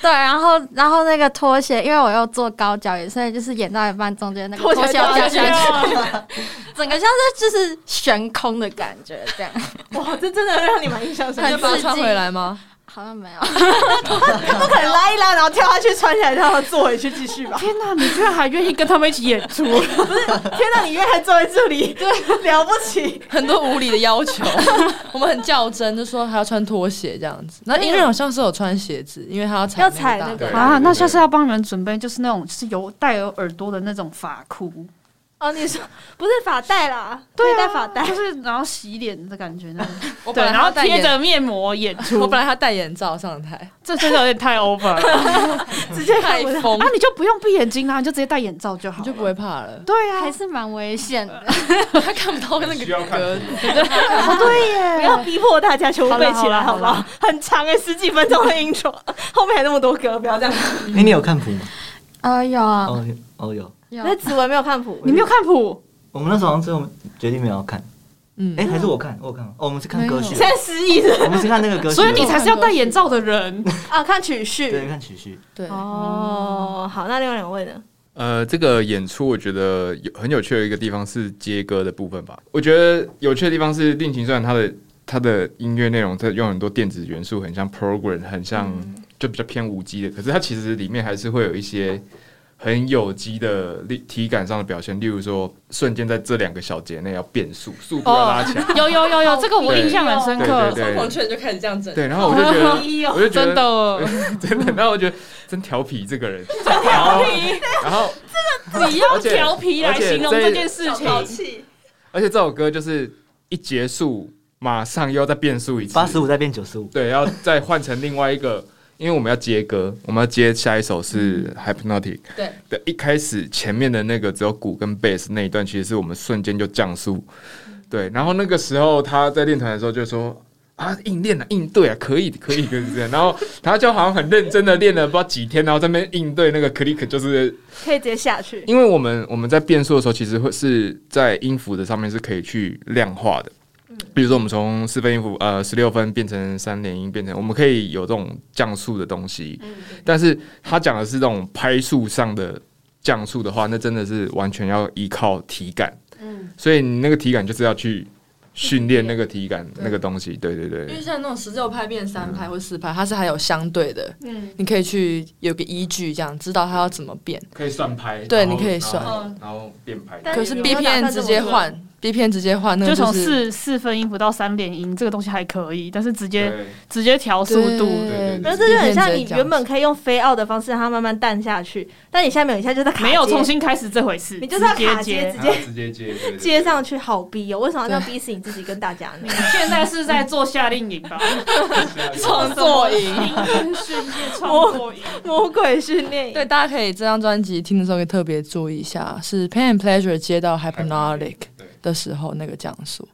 对，然后，然后那个拖鞋，因为我又做高脚椅，所以就是演到一半中间那个拖鞋掉下去，整个像是就是悬空的感觉，这样。哇，这真的让你蛮印象深刻。你把它穿回来吗？好像没有，他不可能拉一拉，然后跳下去穿起来，然后坐回去继续吧。天哪，你居然还愿意跟他们一起演出？不是，天哪，你愿意还坐在这里？对，了不起，很多无理的要求。我们很较真，就说还要穿拖鞋这样子。那音乐好像是有穿鞋子，因为他要踩要踩那个啊。那下次要帮你们准备，就是那种是有带有耳朵的那种发箍。哦，你说不是发带啦？对、啊，戴发带就是然后洗脸的感觉那种。对，然后贴着面膜演出。我本来他戴眼罩上台，这真的有点太 over 了，直接太疯啊！你就不用闭眼睛啦，你就直接戴眼罩就好，你就不会怕了。对啊，还是蛮危险的，他看不到那个歌。对耶，不要逼迫大家全部背起来，好不好？很长哎，十几分钟的 intro，后面还那么多歌，不要这样。哎，你有看谱吗？啊，有啊。哦，哦有。那紫薇没有看谱，你没有看谱？我们那时候最后决定没有看。嗯，哎，还是我看，我看。哦，我们是看歌序。现在失忆了。我们是看那个歌序。所以你才是要戴眼罩的人 啊！看曲序。对，看曲序。对。哦，好，那另外两位呢？呃，这个演出我觉得有很有趣的一个地方是接歌的部分吧。我觉得有趣的地方是定情，虽然他的它的音乐内容在用很多电子元素，很像 program，很像就比较偏无机的，可是它其实里面还是会有一些。很有机的力体感上的表现，例如说，瞬间在这两个小节内要变速，速度要拉起来。有有有有，这个我印象很深刻。疯狂圈就开始这样整。对，然后我就觉得，我就觉得真的 真的，然后我觉得真调皮这个人。真调皮。然后这个你要调皮来形容这件事情。而且这首歌就是一结束，马上又要再变速一次，八十五再变九十五。对，要再换成另外一个。因为我们要接歌，我们要接下一首是 Hypnotic。对的，一开始前面的那个只有鼓跟贝斯那一段，其实是我们瞬间就降速。对，然后那个时候他在练团的时候就说：“啊，硬练啊，应对啊，可以，可以，就是这样。”然后他就好像很认真的练了不知道几天，然后在那边应对那个 click，就是可以直接下去。因为我们我们在变速的时候，其实会是在音符的上面是可以去量化的。比如说，我们从四分音符，呃，十六分变成三连音，变成我们可以有这种降速的东西。但是他讲的是这种拍数上的降速的话，那真的是完全要依靠体感。所以你那个体感就是要去训练那个体感那个东西，对对对。因为像那种十六拍变三拍或四拍，它是还有相对的，嗯，你可以去有个依据，这样知道它要怎么变，可以算拍，对，你可以算，然后变拍。可是 B 片直接换。B 片直接换，那就从四四分音符到三连音，这个东西还可以，但是直接直接调速度，那这就很像你原本可以用飞奥的方式让它慢慢淡下去，但你下面有一下就在卡，没有重新开始这回事，你就是要卡接，直接直接接接上去，好逼哦！为什么要逼死你自己跟大家呢？你现在是在做夏令营吧？创作营，训练创作营，魔鬼训练营。对，大家可以这张专辑听的时候可以特别注意一下，是 Pain and Pleasure 接到 Hypnotic。的时候那个降速，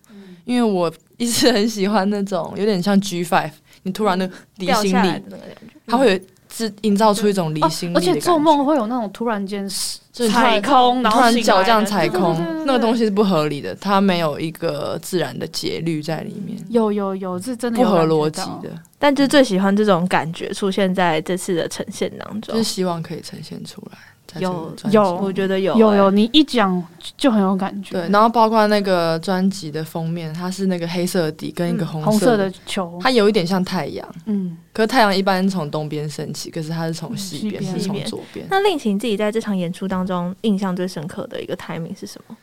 因为我一直很喜欢那种有点像 G Five，你突然的离心力，它会有是营造出一种离心力，而且做梦会有那种突然间踩空，然后突然脚这样踩空，那个东西是不合理的，它没有一个自然的节律在里面。有有有，是真的不合逻辑的，但就最喜欢这种感觉出现在这次的呈现当中，就是希望可以呈现出来。有有，我觉得有有有，你一讲就很有感觉。对，然后包括那个专辑的封面，它是那个黑色底跟一个红色，红色的球，它有一点像太阳。嗯，可是太阳一般从东边升起，可是它是从西边，是从左边。那令晴自己在这场演出当中印象最深刻的一个 timing 是什么？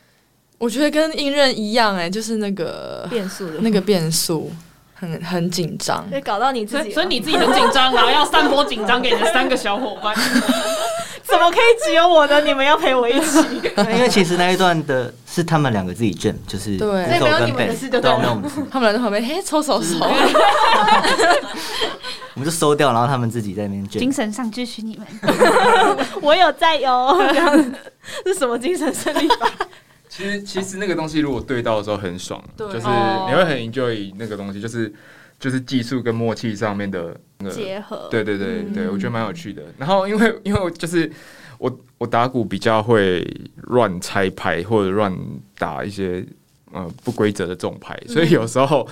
我觉得跟应任一样，哎，就是那个变速的那个变速很很紧张，所以搞到你自己，所以你自己很紧张，然后要散播紧张给你的三个小伙伴。怎么可以只有我呢？你们要陪我一起？因为其实那一段的是他们两个自己卷，就是对，没有你们的事就对了。他们俩在旁边，嘿，抽手手，我们就收掉，然后他们自己在那边卷。精神上支持你们，我有在哟。这样子是什么精神胜利法？其实，其实那个东西如果对到的时候很爽，就是你会很 enjoy 那个东西，就是。就是技术跟默契上面的那个结合，对对对对，我觉得蛮有趣的。然后因为因为就是我我打鼓比较会乱拆牌或者乱打一些呃不规则的这种拍，所以有时候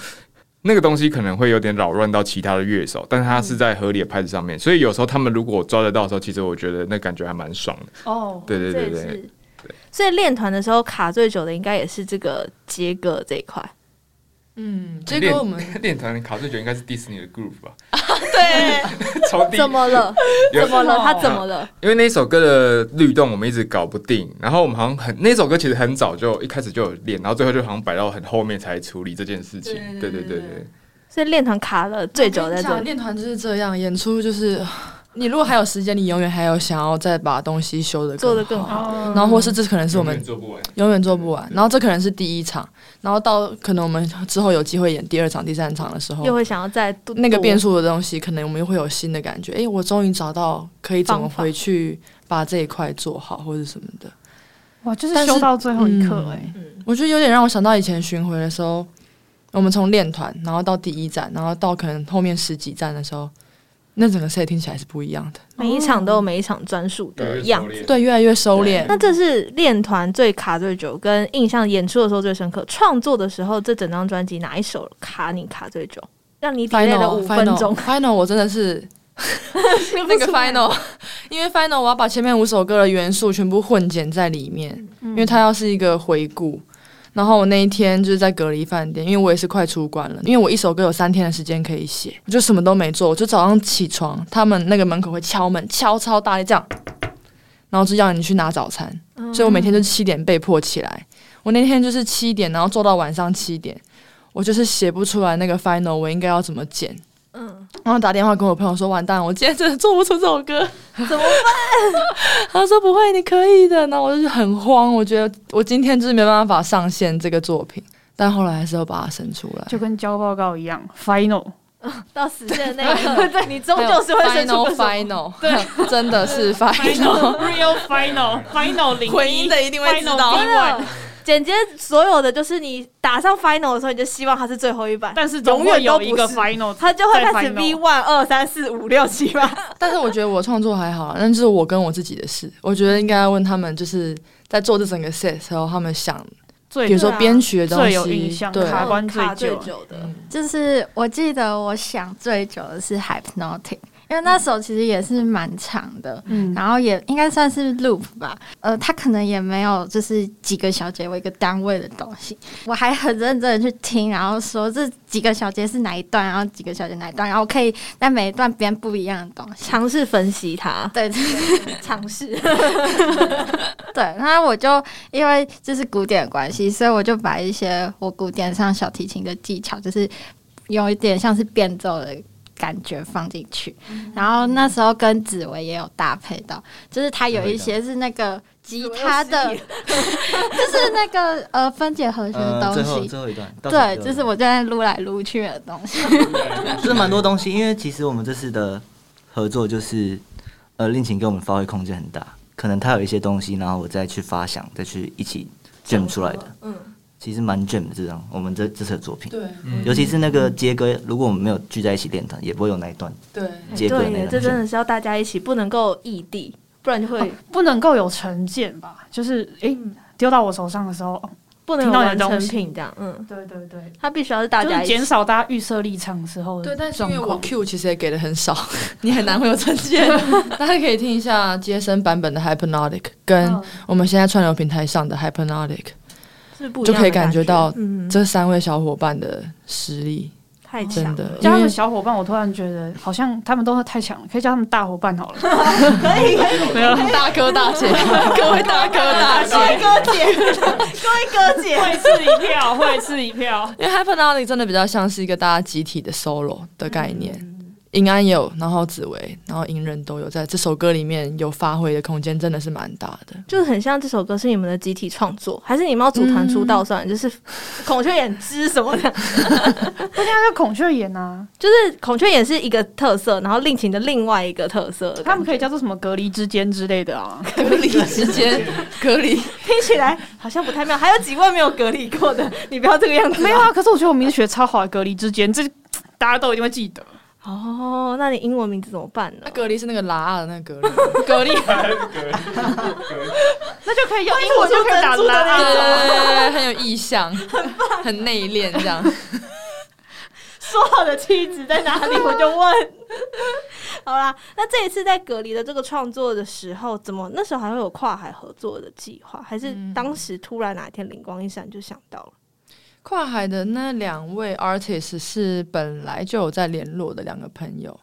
那个东西可能会有点扰乱到其他的乐手，但是它是在合理的拍子上面，所以有时候他们如果抓得到的时候，其实我觉得那感觉还蛮爽的。哦，对对对对，对，所以练团的时候卡最久的应该也是这个接歌这一块。嗯，结果我们 练团卡最久应该是迪士尼的 Groove 吧？对，从怎么了？怎么了？他怎么了？因为那首歌的律动我们一直搞不定，然后我们好像很那首歌其实很早就一开始就有练，然后最后就好像摆到很后面才处理这件事情。对对对对，所以练团卡了最久在这里。练团就是这样，演出就是。你如果还有时间，你永远还有想要再把东西修的做的更好，然后或是这可能是我们永远做不完。然后这可能是第一场，然后到可能我们之后有机会演第二场、第三场的时候，又会想要再那个变数的东西，可能我们又会有新的感觉。哎，我终于找到可以怎么回去把这一块做好，或者什么的。哇，就是修到最后一刻哎、欸，我觉得有点让我想到以前巡回的时候，我们从练团，然后到第一站，然后到可能后面十几站的时候。那整个 set 听起来是不一样的，每一场都有每一场专属的样子，对，越来越收敛。那这是练团最卡最久，跟印象演出的时候最深刻。创作的时候，这整张专辑哪一首卡你卡最久，让你 delay 了五分钟？Final，我真的是 那个 Final，因为 Final 我要把前面五首歌的元素全部混剪在里面，因为它要是一个回顾。然后我那一天就是在隔离饭店，因为我也是快出关了，因为我一首歌有三天的时间可以写，我就什么都没做，我就早上起床，他们那个门口会敲门，敲超大力这样，然后就要你去拿早餐，所以我每天就七点被迫起来，我那天就是七点，然后做到晚上七点，我就是写不出来那个 final，我应该要怎么剪。嗯，然后打电话跟我朋友说：“完蛋，我今天真的做不出这首歌，怎么办？” 他说：“不会，你可以的。”那我就是很慌，我觉得我今天就是没办法上线这个作品，但后来还是要把它生出来，就跟交报告一样，final。到实现那一刻，对，你终究是会生出 final，对，真的是 final，real final，final 零回音的一定会知道。剪接所有的就是你打上 final 的时候，你就希望它是最后一版，但是永远有一个 final，它就会开始 V one 二三四五六七八。但是我觉得我创作还好，但是我跟我自己的事。我觉得应该要问他们，就是在做这整个 set 时候，他们想，比如说编曲的东西，最有印象，卡关最久的，就是我记得我想最久的是 Hypnotic。因为那首其实也是蛮长的，嗯，然后也应该算是 loop 吧，呃，他可能也没有就是几个小节为一个单位的东西，我还很认真的去听，然后说这几个小节是哪一段，然后几个小节哪一段，然后可以在每一段编不一样的东西，尝试分析它，对，尝试，对，然后我就因为这是古典的关系，所以我就把一些我古典上小提琴的技巧，就是有一点像是变奏的。感觉放进去，然后那时候跟紫薇也有搭配到，就是它有一些是那个吉他的，就是那个呃分解和弦的东西。最后最后一段，对，就是我在撸来撸去的东西。就是蛮多东西，因为其实我们这次的合作就是呃，令晴给我们发挥空间很大，可能他有一些东西，然后我再去发想，再去一起 jam 出来的。嗯。其实蛮 jam 的这种，我们这这次的作品，对，尤其是那个接歌，如果我们没有聚在一起练团，也不会有那一段，对，接歌那段，这真的是要大家一起，不能够异地，不然就会、哦、不能够有成见吧？就是诶，丢、欸、到我手上的时候，不能有完成品这样，嗯，对对对，它必须要是大家减少大家预设立场的时候的，对，但是因为我 Q 其实也给的很少，你很难会有成见，大家可以听一下杰森版本的 Hypnotic，跟我们现在串流平台上的 Hypnotic。就可以感觉到这三位小伙伴的实力太强了。叫他们小伙伴，我突然觉得好像他们都是太强了，可以叫他们大伙伴好了。可以，可以，没有大哥大姐，各位大哥大姐，各位哥姐，各位哥姐，会吃一票，会吃一票。因为 Hypnotic 真的比较像是一个大家集体的 solo 的概念。银安有，然后紫薇，然后银人都有在这首歌里面有发挥的空间，真的是蛮大的。就是很像这首歌是你们的集体创作，还是你们要组团出道算？嗯、就是孔雀眼之什么的，不应该叫孔雀眼啊？就是孔雀眼是一个特色，然后令情的另外一个特色，他们可以叫做什么隔离之间之类的啊？隔离之间，隔离听起来好像不太妙。还有几位没有隔离过的，你不要这个样子。没有啊，可是我觉得我名字学超好的，隔离之间，这大家都一定会记得。哦，那你英文名字怎么办呢？那蛤蜊是那个拉的那个蛤蜊，蛤蜊，那就可以用英文就可以打出的那种，对对对，很有意象，很棒，很内敛这样。说好的妻子在哪里？我就问。好啦，那这一次在隔离的这个创作的时候，怎么那时候还会有跨海合作的计划？还是当时突然哪一天灵光一闪就想到了？跨海的那两位 artist 是本来就有在联络的两个朋友，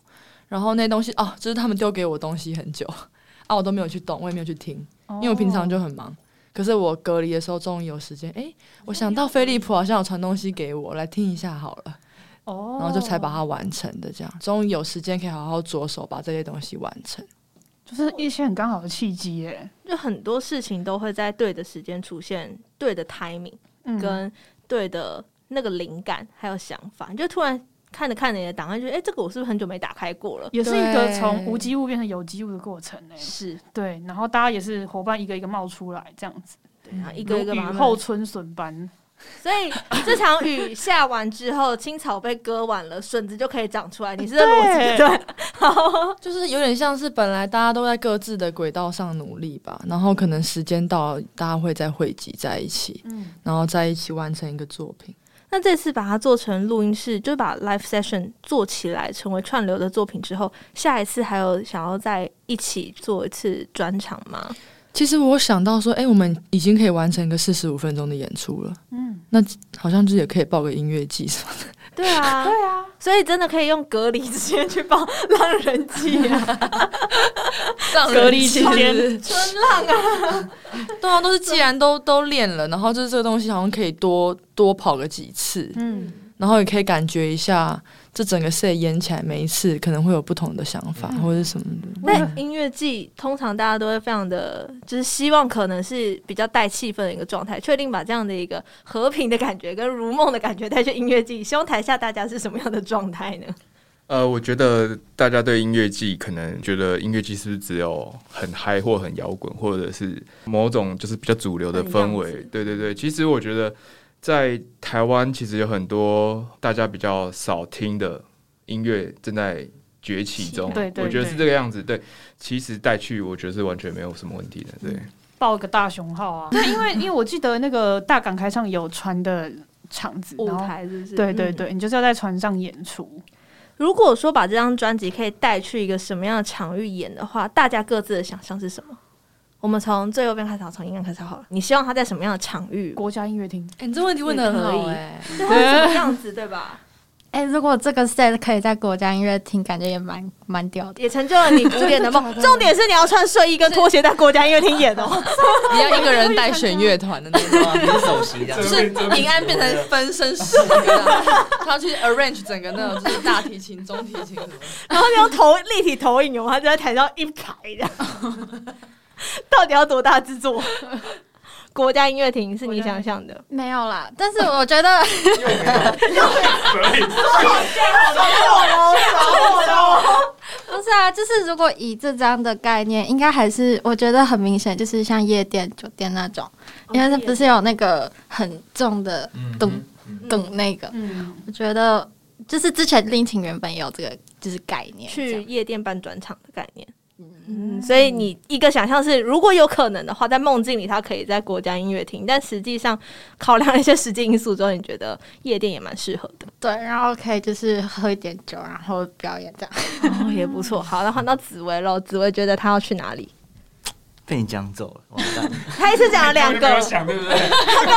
然后那东西哦，就是他们丢给我东西很久 啊，我都没有去懂，我也没有去听，因为我平常就很忙。可是我隔离的时候终于有时间，诶，我想到飞利浦好像有传东西给我，来听一下好了，哦，然后就才把它完成的，这样终于有时间可以好好着手把这些东西完成，就是一些很刚好的契机耶，就很多事情都会在对的时间出现，对的 timing，跟。对的那个灵感还有想法，你就突然看着看着你的档案，觉得哎，这个我是不是很久没打开过了？也是一个从无机物变成有机物的过程呢。是对，然后大家也是伙伴一个一个冒出来，这样子，对，然后一个一个雨后春笋般。所以这场雨下完之后，青草被割完了，笋子就可以长出来。你是这逻辑对？好，就是有点像是本来大家都在各自的轨道上努力吧，然后可能时间到了，大家会再汇集在一起，嗯，然后在一起完成一个作品。那这次把它做成录音室，就把 live session 做起来，成为串流的作品之后，下一次还有想要再一起做一次专场吗？其实我想到说，哎、欸，我们已经可以完成一个四十五分钟的演出了。嗯，那好像就也可以报个音乐季什么的。对啊，对啊，所以真的可以用隔离之间去报浪人季啊，隔离期间春浪啊。对啊，都是既然都都练了，然后就是这个东西好像可以多多跑个几次。嗯，然后也可以感觉一下。这整个 set 演起来，每一次可能会有不同的想法，嗯、或者什么的。那音乐季通常大家都会非常的，就是希望可能是比较带气氛的一个状态，确定把这样的一个和平的感觉跟如梦的感觉带去音乐季。希望台下大家是什么样的状态呢？呃，我觉得大家对音乐季可能觉得音乐季是不是只有很嗨或很摇滚，或者是某种就是比较主流的氛围？对对对，其实我觉得。在台湾，其实有很多大家比较少听的音乐正在崛起中。对，对，对，我觉得是这个样子。对，其实带去，我觉得是完全没有什么问题的。对，报个大熊号啊！对，因为因为我记得那个大港开唱有船的场子舞台，是不是？对对对，你就是要在船上演出。如果说把这张专辑可以带去一个什么样的场域演的话，大家各自的想象是什么？我们从最右边开始，从音乐开始好了。你希望他在什么样的场域？国家音乐厅。哎、欸，你这问题问的很好哎、欸，对，什么样子，对吧？哎、欸，如果这个 set 可以在国家音乐厅，感觉也蛮蛮屌的，也成就了你古典的梦。重点是你要穿睡衣跟拖鞋在国家音乐厅演哦，你要一个人带选乐团的那种，你是首席这样，就是平安变成分身术，他要去 arrange 整个那种就是大提琴、中提琴什么，然后你用投立体投影，他就在台上一排这样，到底要多大制作？国家音乐厅是你想象的？没有啦，但是我觉得，不是啊，就是如果以这张的概念，应该还是我觉得很明显，就是像夜店、酒店那种，因为它不是有那个很重的咚咚那个，我觉得就是之前林晴原本也有这个就是概念，去夜店办专场的概念。嗯，所以你一个想象是，如果有可能的话，在梦境里他可以在国家音乐厅，但实际上考量一些实际因素之后，你觉得夜店也蛮适合的。对，然后可以就是喝一点酒，然后表演这样，哦，也不错。好，那换到紫薇喽，紫薇觉得他要去哪里？被你讲走了，完蛋！他一次讲了两个，对不对？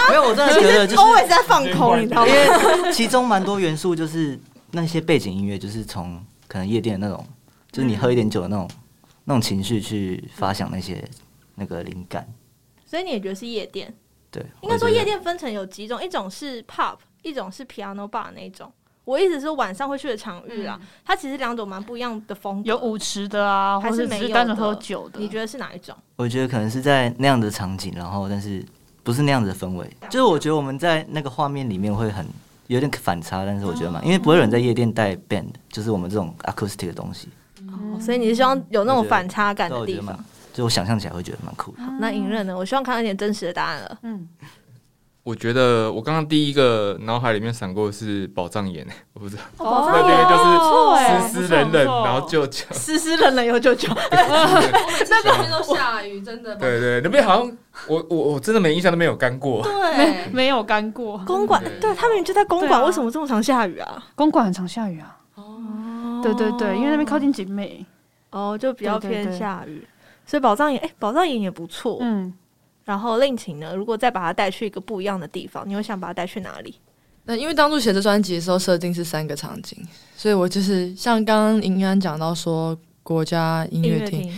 没有，我真的觉得就是 always 在放空，你知道吗？因为其中蛮多元素就是那些背景音乐，就是从可能夜店的那种，就是你喝一点酒的那种。那种情绪去发想那些那个灵感，所以你也觉得是夜店？对，应该说夜店分成有几种，一种是 pop，一种是 piano bar 那种。我意思是晚上会去的场域啦，嗯、它其实两种蛮不一样的风格，有舞池的啊，还是没有单纯喝酒的？你觉得是哪一种？我觉得可能是在那样的场景，然后但是不是那样子的氛围，就是我觉得我们在那个画面里面会很有点反差，但是我觉得嘛，因为不会有人在夜店带 band，就是我们这种 acoustic 的东西。哦、所以你是希望有那种反差感的地方，就我想象起来会觉得蛮酷的。那隐忍呢？我希望看到一点真实的答案了。嗯，我觉得我刚刚第一个脑海里面闪过的是宝藏岩，我不知道，宝藏岩就是湿湿冷冷，然后就湿湿冷冷又就就。那边都下雨，真的。对对，那边好像我我我真的没印象，都没有干过。对，没有干过。公馆，对他们就在公馆，为什么这么常下雨啊？公馆很常下雨啊。对对对，因为那边靠近景美，哦，就比较偏下雨，所以宝藏岩，哎，宝藏岩也不错。嗯，然后令晴呢，如果再把它带去一个不一样的地方，你会想把它带去哪里？那因为当初写这专辑的时候，设定是三个场景，所以我就是像刚刚银安讲到说国家音乐厅，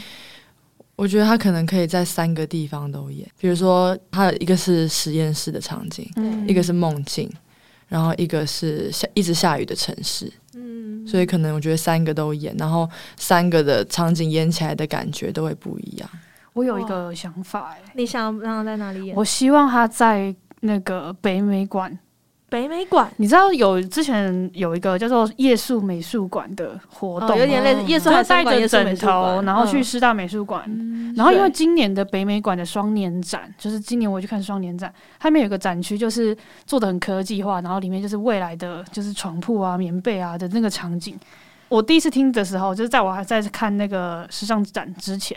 我觉得他可能可以在三个地方都演，比如说他一个是实验室的场景，嗯，一个是梦境，然后一个是下一直下雨的城市。所以可能我觉得三个都演，然后三个的场景演起来的感觉都会不一样。我有一个想法，欸，你想让他在哪里演？我希望他在那个北美馆。北美馆，你知道有之前有一个叫做夜宿美术馆的活动，有点类似夜宿，他带着枕头，然后去师大美术馆。然后因为今年的北美馆。的双年展，就是今年我去看双年展，它里面有个展区，就是做的很科技化，然后里面就是未来的就是床铺啊、棉被啊的那个场景。我第一次听的时候，就是在我还在看那个时尚展之前，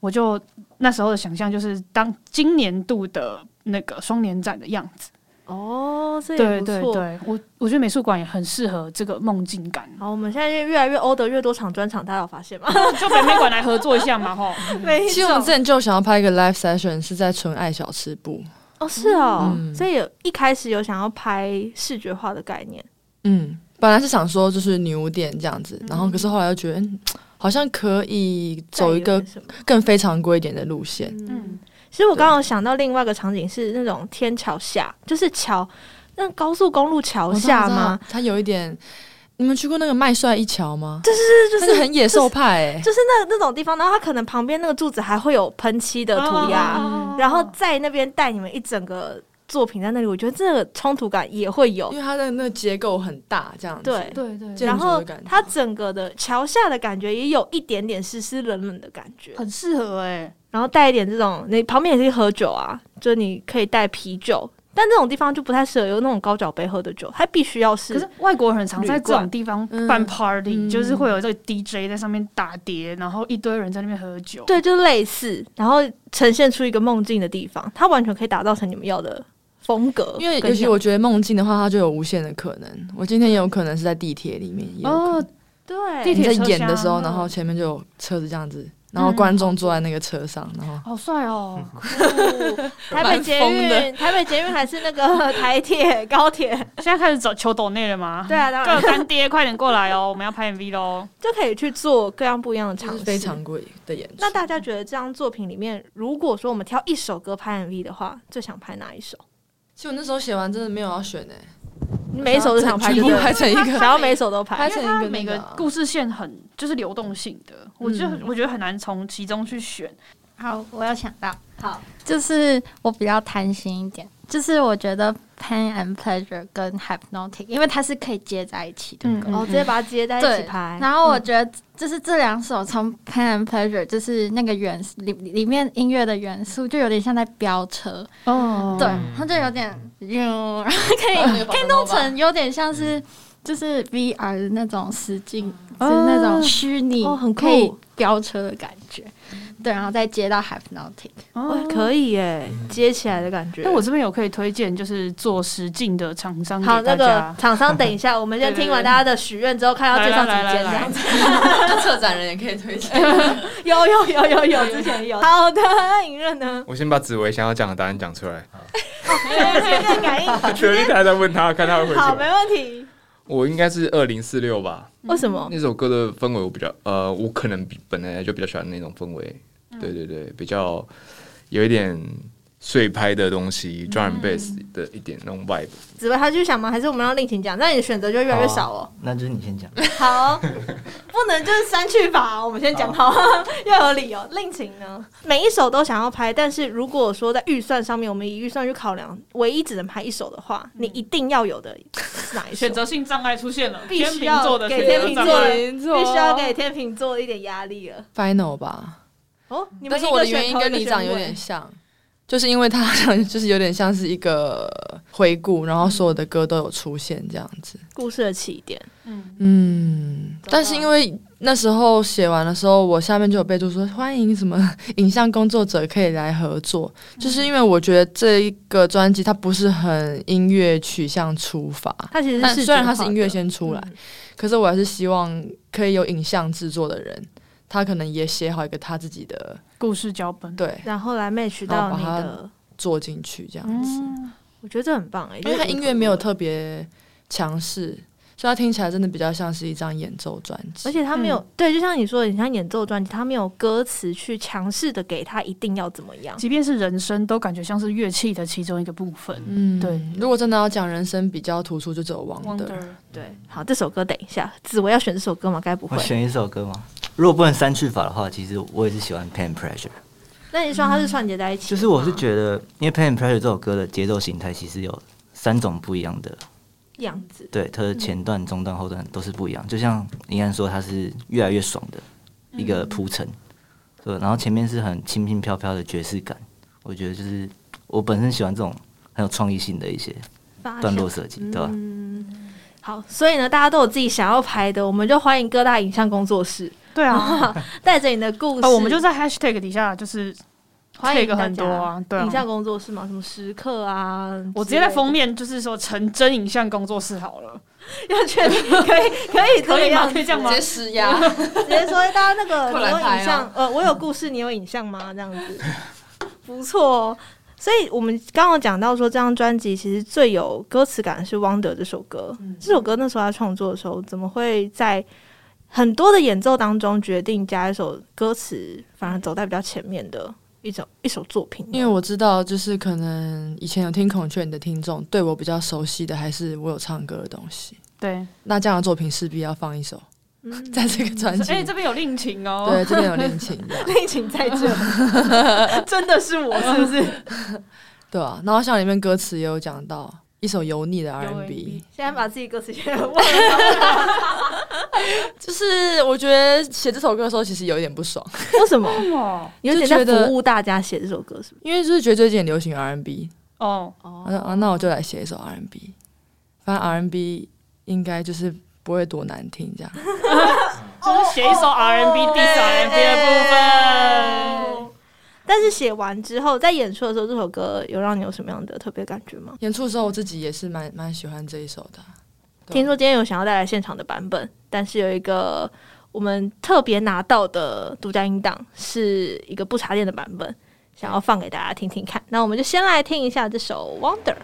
我就那时候的想象就是当今年度的那个双年展的样子。哦，这也不错。对对对，我我觉得美术馆也很适合这个梦境感。好，我们现在越来越欧的越多场专场，大家有发现吗？就北美馆来合作一下嘛，吼。其实我们之前就想要拍一个 live session，是在纯爱小吃部。哦，是哦，嗯、所以有一开始有想要拍视觉化的概念。嗯，本来是想说就是女巫店这样子，然后可是后来又觉得，嗯、好像可以走一个更非常规一点的路线。嗯。其实我刚刚想到另外一个场景是那种天桥下，就是桥，那高速公路桥下吗？它有一点，你们去过那个麦帅一桥吗？就是就是那个很野兽派、欸，就是那那种地方，然后它可能旁边那个柱子还会有喷漆的涂鸦，哦、然后在那边带你们一整个作品在那里，我觉得这个冲突感也会有，因为它的那个结构很大，这样子。对。对对，然后它整个的桥下的感觉也有一点点湿湿冷冷的感觉，很适合哎、欸。然后带一点这种，你旁边也可以喝酒啊，就是你可以带啤酒，但这种地方就不太适合有那种高脚杯喝的酒，它必须要是。可是外国人很常在这种地方办 party，、嗯、就是会有这个 DJ 在上面打碟，然后一堆人在那边喝酒。对，就类似，然后呈现出一个梦境的地方，它完全可以打造成你们要的风格。因为尤其我觉得梦境的话，它就有无限的可能。我今天也有可能是在地铁里面。哦。对，你在演的时候，然后前面就有车子这样子。然后观众坐在那个车上，然后好帅哦！台北捷运，台北捷运还是那个台铁、高铁？现在开始走求抖内了吗？对啊，各干爹快点过来哦！我们要拍 MV 喽，就可以去做各样不一样的尝试，非常贵的演出。那大家觉得这张作品里面，如果说我们挑一首歌拍 MV 的话，最想拍哪一首？其实我那时候写完真的没有要选诶。每一首都想拍，就拍成一个，想要每一首都拍，拍成一个。每个故事线很就是流动性的，我就我觉得很难从其中去选。好，我要想到，好，就是我比较贪心一点，就是我觉得 Pain and Pleasure 跟 Hypnotic，因为它是可以接在一起的，歌，哦直接把它接在一起拍。然后我觉得就是这两首从 Pain and Pleasure，就是那个元素里里面音乐的元素，就有点像在飙车。哦，对，它就有点。然后可以可以弄成有点像是就是 VR 的那种实境，是那种虚拟可以飙车的感觉。对，然后再接到 Hypnotic，哦，可以耶，接起来的感觉。那我这边有可以推荐，就是做实境的厂商。好，那个厂商，等一下，我们先听完大家的许愿之后，看要介绍几间这样子。策展人也可以推荐。有有有有有，之前有。好的，影任呢？我先把紫薇想要讲的答案讲出来。现在感应。确定还在问他，看他会回。好，没问题。我应该是二零四六吧？为什么？那首歌的氛围我比较，呃，我可能比本来就比较喜欢那种氛围。对对对，比较有一点碎拍的东西，drum bass 的一点那种 vibe。紫薇，他就想吗？还是我们让令晴讲？那你的选择就越来越少哦。那就是你先讲。好，不能就是删去法。我们先讲好，要有理由。令晴呢，每一首都想要拍，但是如果说在预算上面，我们以预算去考量，唯一只能拍一首的话，你一定要有的是哪一首？选择性障碍出现了，必须要给天秤座，必须要给天秤座一点压力了。Final 吧。哦，但是我的原因跟你长有点像，就是因为他好像就是有点像是一个回顾，然后所有的歌都有出现这样子，故事的起点。嗯嗯，但是因为那时候写完的时候，我下面就有备注说欢迎什么 影像工作者可以来合作，就是因为我觉得这一个专辑它不是很音乐取向出发，它其实是虽然它是音乐先出来，可是我还是希望可以有影像制作的人。他可能也写好一个他自己的故事脚本，对，然后来 match 到你的做进去这样子，嗯、我觉得这很棒哎，因为他音乐没有特别强势。所以它听起来真的比较像是一张演奏专辑，而且它没有、嗯、对，就像你说的，你像演奏专辑，它没有歌词去强势的给他一定要怎么样，即便是人声都感觉像是乐器的其中一个部分。嗯，对。如果真的要讲人声比较突出，就只有 Wonder。对，好，这首歌等一下，紫薇要选这首歌吗？该不会？我选一首歌吗？如果不能删去法的话，其实我也是喜欢 Pain Pressure。那你说它是串接在一起、嗯？就是我是觉得，因为 Pain Pressure 这首歌的节奏形态其实有三种不一样的。样子对，它的前段、中段、后段都是不一样。就像应该说，它是越来越爽的一个铺陈，对。然后前面是很轻轻飘飘的爵士感，我觉得就是我本身喜欢这种很有创意性的一些段落设计，对吧？嗯，好，所以呢，大家都有自己想要拍的，我们就欢迎各大影像工作室，对啊，带着你的故事，我们就在 hashtag 底下就是。欢迎很多啊，对啊，影像工作室嘛，什么时刻啊，我直接在封面就是说成真影像工作室好了，要确定可以可以可以吗？可以这样吗？直接施压，直接说大家那个 你有影像，呃，我有故事，你有影像吗？这样子不错哦。所以我们刚刚讲到说，这张专辑其实最有歌词感的是《Wonder》这首歌。这首歌那时候他创作的时候，怎么会在很多的演奏当中决定加一首歌词，反而走在比较前面的？一首一首作品，因为我知道，就是可能以前有听孔雀的听众，对我比较熟悉的还是我有唱歌的东西。对，那这样的作品势必要放一首，嗯、在这个专辑。哎、欸，这边有恋情哦，对，这边有恋情，恋情在这，真的是我，是不是？对啊，然后像里面歌词也有讲到。一首油腻的 R&B，现在把自己歌词写忘了。就是我觉得写这首歌的时候，其实有一点不爽。为什么？有点在服务大家写这首歌，是不是？因为就是觉得最近很流行 R&B 哦哦，啊，那我就来写一首 R&B，反正 R&B 应该就是不会多难听，这样。就是写一首 R&B，diss R&B 的部分。但是写完之后，在演出的时候，这首歌有让你有什么样的特别感觉吗？演出的时候，我自己也是蛮蛮喜欢这一首的。听说今天有想要带来现场的版本，但是有一个我们特别拿到的独家音档，是一个不插电的版本，想要放给大家听听看。那我们就先来听一下这首《Wonder》。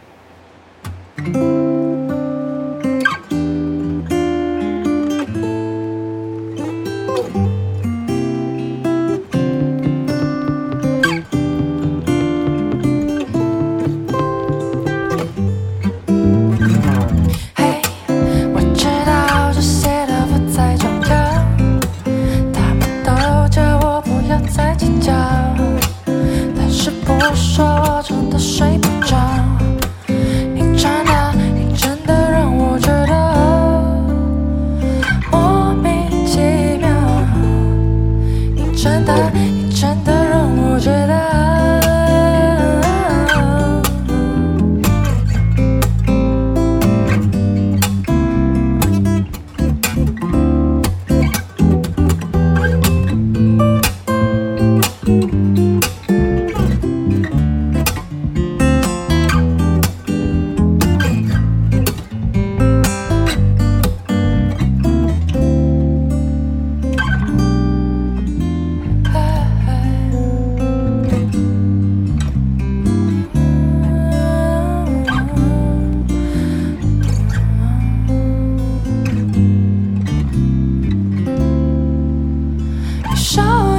少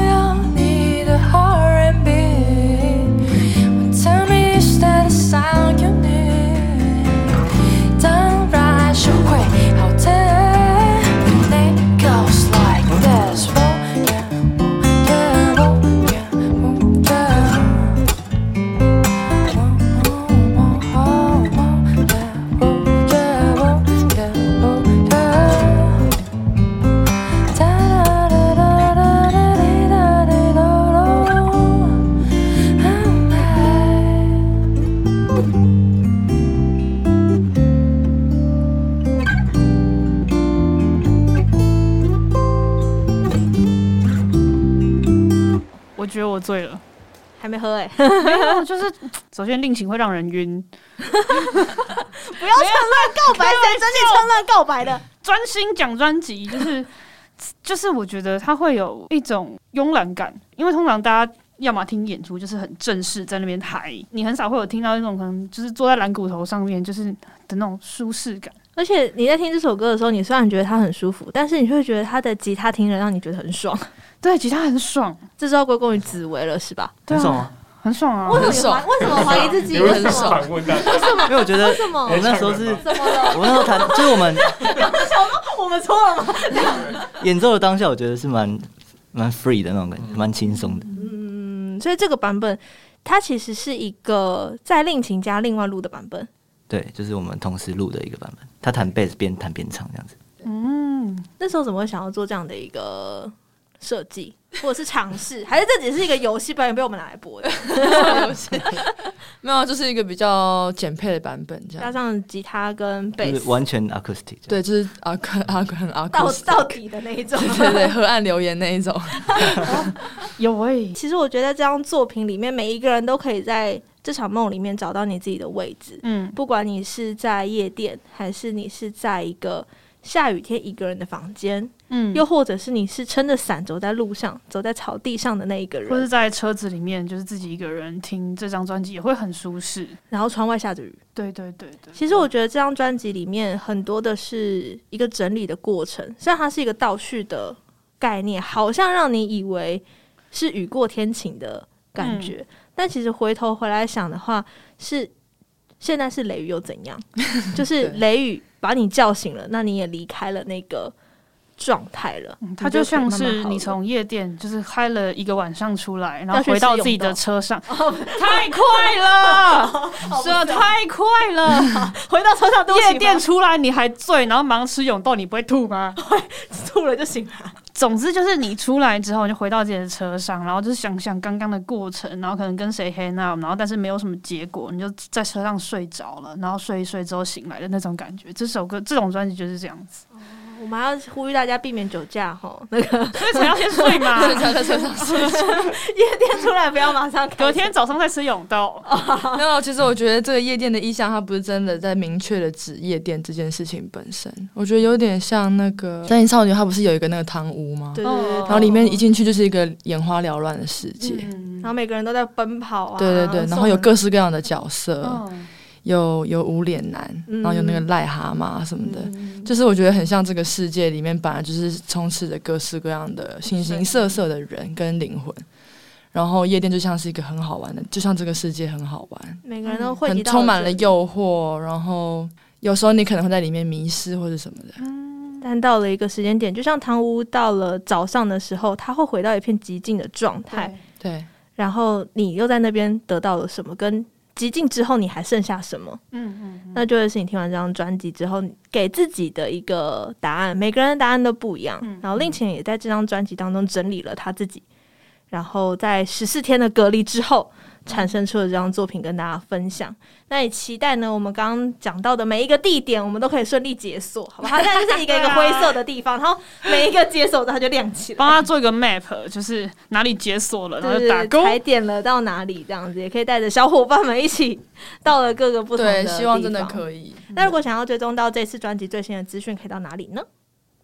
喝哎、欸，没有，就是 首先令情会让人晕，不要趁乱告白，谁真的趁乱告白的？专心讲专辑，就是 就是，我觉得他会有一种慵懒感，因为通常大家要么听演出就是很正式，在那边嗨，你很少会有听到那种可能就是坐在蓝骨头上面就是的那种舒适感。而且你在听这首歌的时候，你虽然觉得它很舒服，但是你会觉得他的吉他听着让你觉得很爽。对，吉他很爽，这是要归功于紫薇了，是吧？很爽啊，很爽啊！为什么？为什么怀疑自己？为什么？为什么？因为我觉得，为什么？我那时候是怎么了？我那时候弹，就是我们，我们错了吗？演奏的当下，我觉得是蛮蛮 free 的那种感觉，蛮轻松的。嗯，所以这个版本它其实是一个在令情家另外录的版本。对，就是我们同时录的一个版本，他弹贝斯边弹边唱这样子。嗯，那时候怎么会想要做这样的一个？设计或者是尝试，还是这只是一个游戏表演被我们拿来播的游戏？没有，就是一个比较简配的版本，这样加上吉他跟贝斯，完全 acoustic，对，就是阿克阿很阿到到底的那一种，对，对对，河岸留言那一种。有诶，其实我觉得这张作品里面，每一个人都可以在这场梦里面找到你自己的位置。嗯，不管你是在夜店，还是你是在一个。下雨天一个人的房间，嗯，又或者是你是撑着伞走在路上，走在草地上的那一个人，或是在车子里面，就是自己一个人听这张专辑也会很舒适。然后窗外下着雨，对对对对。其实我觉得这张专辑里面很多的是一个整理的过程，虽然它是一个倒叙的概念，好像让你以为是雨过天晴的感觉，嗯，但其实回头回来想的话，是现在是雷雨又怎样？就是雷雨。把你叫醒了，那你也离开了那个状态了。它就像是你从夜店就是嗨了一个晚上出来，然后回到自己的车上，太快了，这太快了！回到车上，夜店出来你还醉，然后忙吃永豆，你不会吐吗？会，吐了就醒了。总之就是你出来之后就回到自己的车上，然后就是想想刚刚的过程，然后可能跟谁 hang out，然后但是没有什么结果，你就在车上睡着了，然后睡一睡之后醒来的那种感觉。这首歌这种专辑就是这样子。我们要呼吁大家避免酒驾哈，那 个所以才要先睡嘛，在车上睡。夜店出来不要马上，隔天早上再吃永豆。没有，其实我觉得这个夜店的意向，它不是真的在明确的指夜店这件事情本身。我觉得有点像那个《三少女》，它不是有一个那个汤屋吗？对对对。然后里面一进去就是一个眼花缭乱的世界，然后每个人都在奔跑啊。对对对，然后有各式各样的角色。有有无脸男，然后有那个癞蛤蟆什么的，嗯、就是我觉得很像这个世界里面本来就是充斥着各式各样的形形色色的人跟灵魂，然后夜店就像是一个很好玩的，就像这个世界很好玩，每个人都会很充满了诱惑，然后有时候你可能会在里面迷失或者什么的。嗯，但到了一个时间点，就像汤屋到了早上的时候，他会回到一片寂静的状态，对，然后你又在那边得到了什么跟。极尽之后，你还剩下什么？嗯嗯，那就会是你听完这张专辑之后，给自己的一个答案。每个人的答案都不一样。嗯、然后令晴也在这张专辑当中整理了他自己，然后在十四天的隔离之后。产生出了这张作品跟大家分享，那也期待呢。我们刚刚讲到的每一个地点，我们都可以顺利解锁，好不好？它现在就是一个一个灰色的地方，然后每一个解锁的它就亮起来。帮他做一个 map，就是哪里解锁了，然后就打勾，踩点了到哪里这样子，也可以带着小伙伴们一起到了各个不同的地方。对，希望真的可以。那如果想要追踪到这次专辑最新的资讯，可以到哪里呢？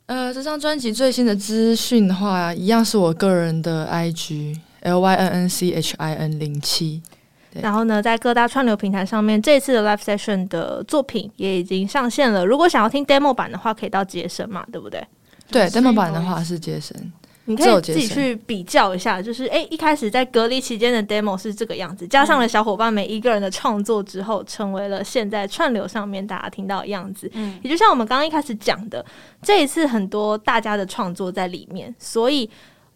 呃，这张专辑最新的资讯的话，一样是我个人的 IG。L Y N N C H I N 零七，然后呢，在各大串流平台上面，这次的 Live Session 的作品也已经上线了。如果想要听 Demo 版的话，可以到街声嘛，对不对？对，Demo 版的话是街声，你可以自己去比较一下。就是，哎，一开始在隔离期间的 Demo 是这个样子，加上了小伙伴们一个人的创作之后，成为了现在串流上面大家听到的样子。嗯，也就像我们刚刚一开始讲的，这一次很多大家的创作在里面，所以。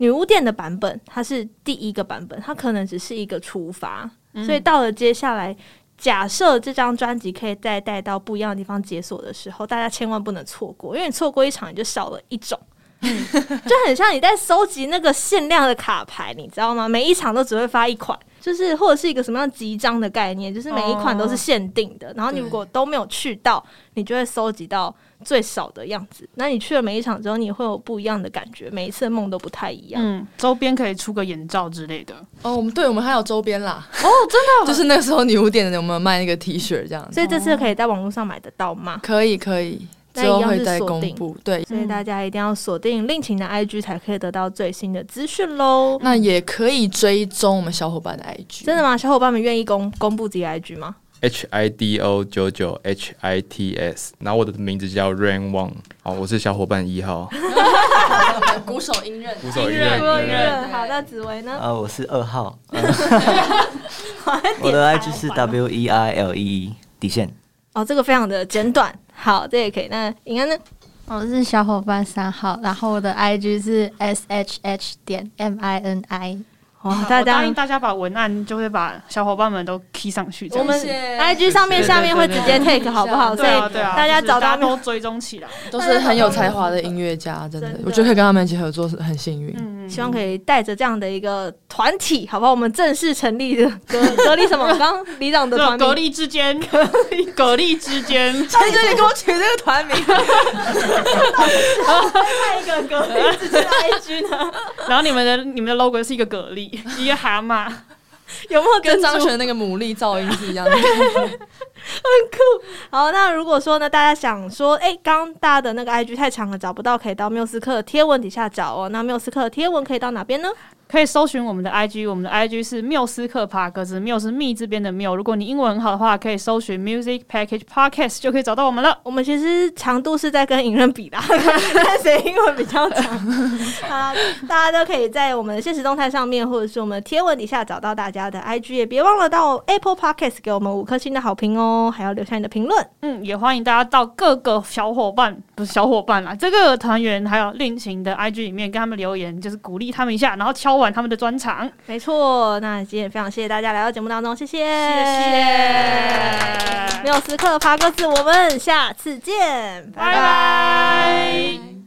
女巫店的版本，它是第一个版本，它可能只是一个出发，嗯、所以到了接下来，假设这张专辑可以再带到不一样的地方解锁的时候，大家千万不能错过，因为你错过一场，你就少了一种，嗯、就很像你在收集那个限量的卡牌，你知道吗？每一场都只会发一款，就是或者是一个什么样集章的概念，就是每一款都是限定的，哦、然后你如果都没有去到，你就会收集到。最少的样子，那你去了每一场之后，你会有不一样的感觉，每一次的梦都不太一样。嗯，周边可以出个眼罩之类的。哦，我们对，我们还有周边啦。哦，真的，就是那时候女巫店的有没有卖那个 T 恤这样子？所以这次可以在网络上买得到吗？可以，可以，之后会再公布。对，所以大家一定要锁定令情的 IG，才可以得到最新的资讯喽。那也可以追踪我们小伙伴的 IG。真的吗？小伙伴们愿意公公布自己的 IG 吗？H I D O 九九 H I T S，然后我的名字叫 Rain Wang，好，我是小伙伴一号，鼓手音乐，鼓手音乐，好，那紫薇呢？啊，我是二号，我的 IG 是 W E I L E 底线，哦，这个非常的简短，好，这也可以。那应该呢？我是小伙伴三号，然后我的 IG 是 S H H 点 M I N I。哇！大家答应大家把文案就会把小伙伴们都 key 上去。我们 IG 上面下面会直接 take 好不好？所以大家找到都追踪起来，都是很有才华的音乐家，真的，我觉得可以跟他们一起合作是很幸运。嗯，希望可以带着这样的一个团体，好不好？我们正式成立的隔隔离什么？刚刚里长的团隔离之间，隔离隔离之间，在这里给我取这个团名。然后再派一个隔离之间的 IG 呢？然后你们的你们的 logo 是一个蛤蜊。一个蛤蟆 有没有跟张悬那个牡蛎噪音是一样的？很酷。好，那如果说呢，大家想说，哎、欸，刚刚大家的那个 IG 太长了，找不到，可以到缪斯克贴文底下找哦。那缪斯克贴文可以到哪边呢？可以搜寻我们的 IG，我们的 IG 是缪斯克帕格子，缪是密这边的缪。如果你英文很好的话，可以搜寻 Music Package Podcast 就可以找到我们了。我们其实长度是在跟影人比的，看谁英文比较长。好，大家都可以在我们的现实动态上面，或者是我们的贴文底下找到大家的 IG，也别忘了到 Apple Podcast 给我们五颗星的好评哦，还要留下你的评论。嗯，也欢迎大家到各个小伙伴，不是小伙伴啦，这个团员还有恋情的 IG 里面跟他们留言，就是鼓励他们一下，然后敲完他们的专场。没错，那今天也非常谢谢大家来到节目当中，谢谢，谢谢，没有时刻爬鸽子，我们下次见，拜拜。拜拜。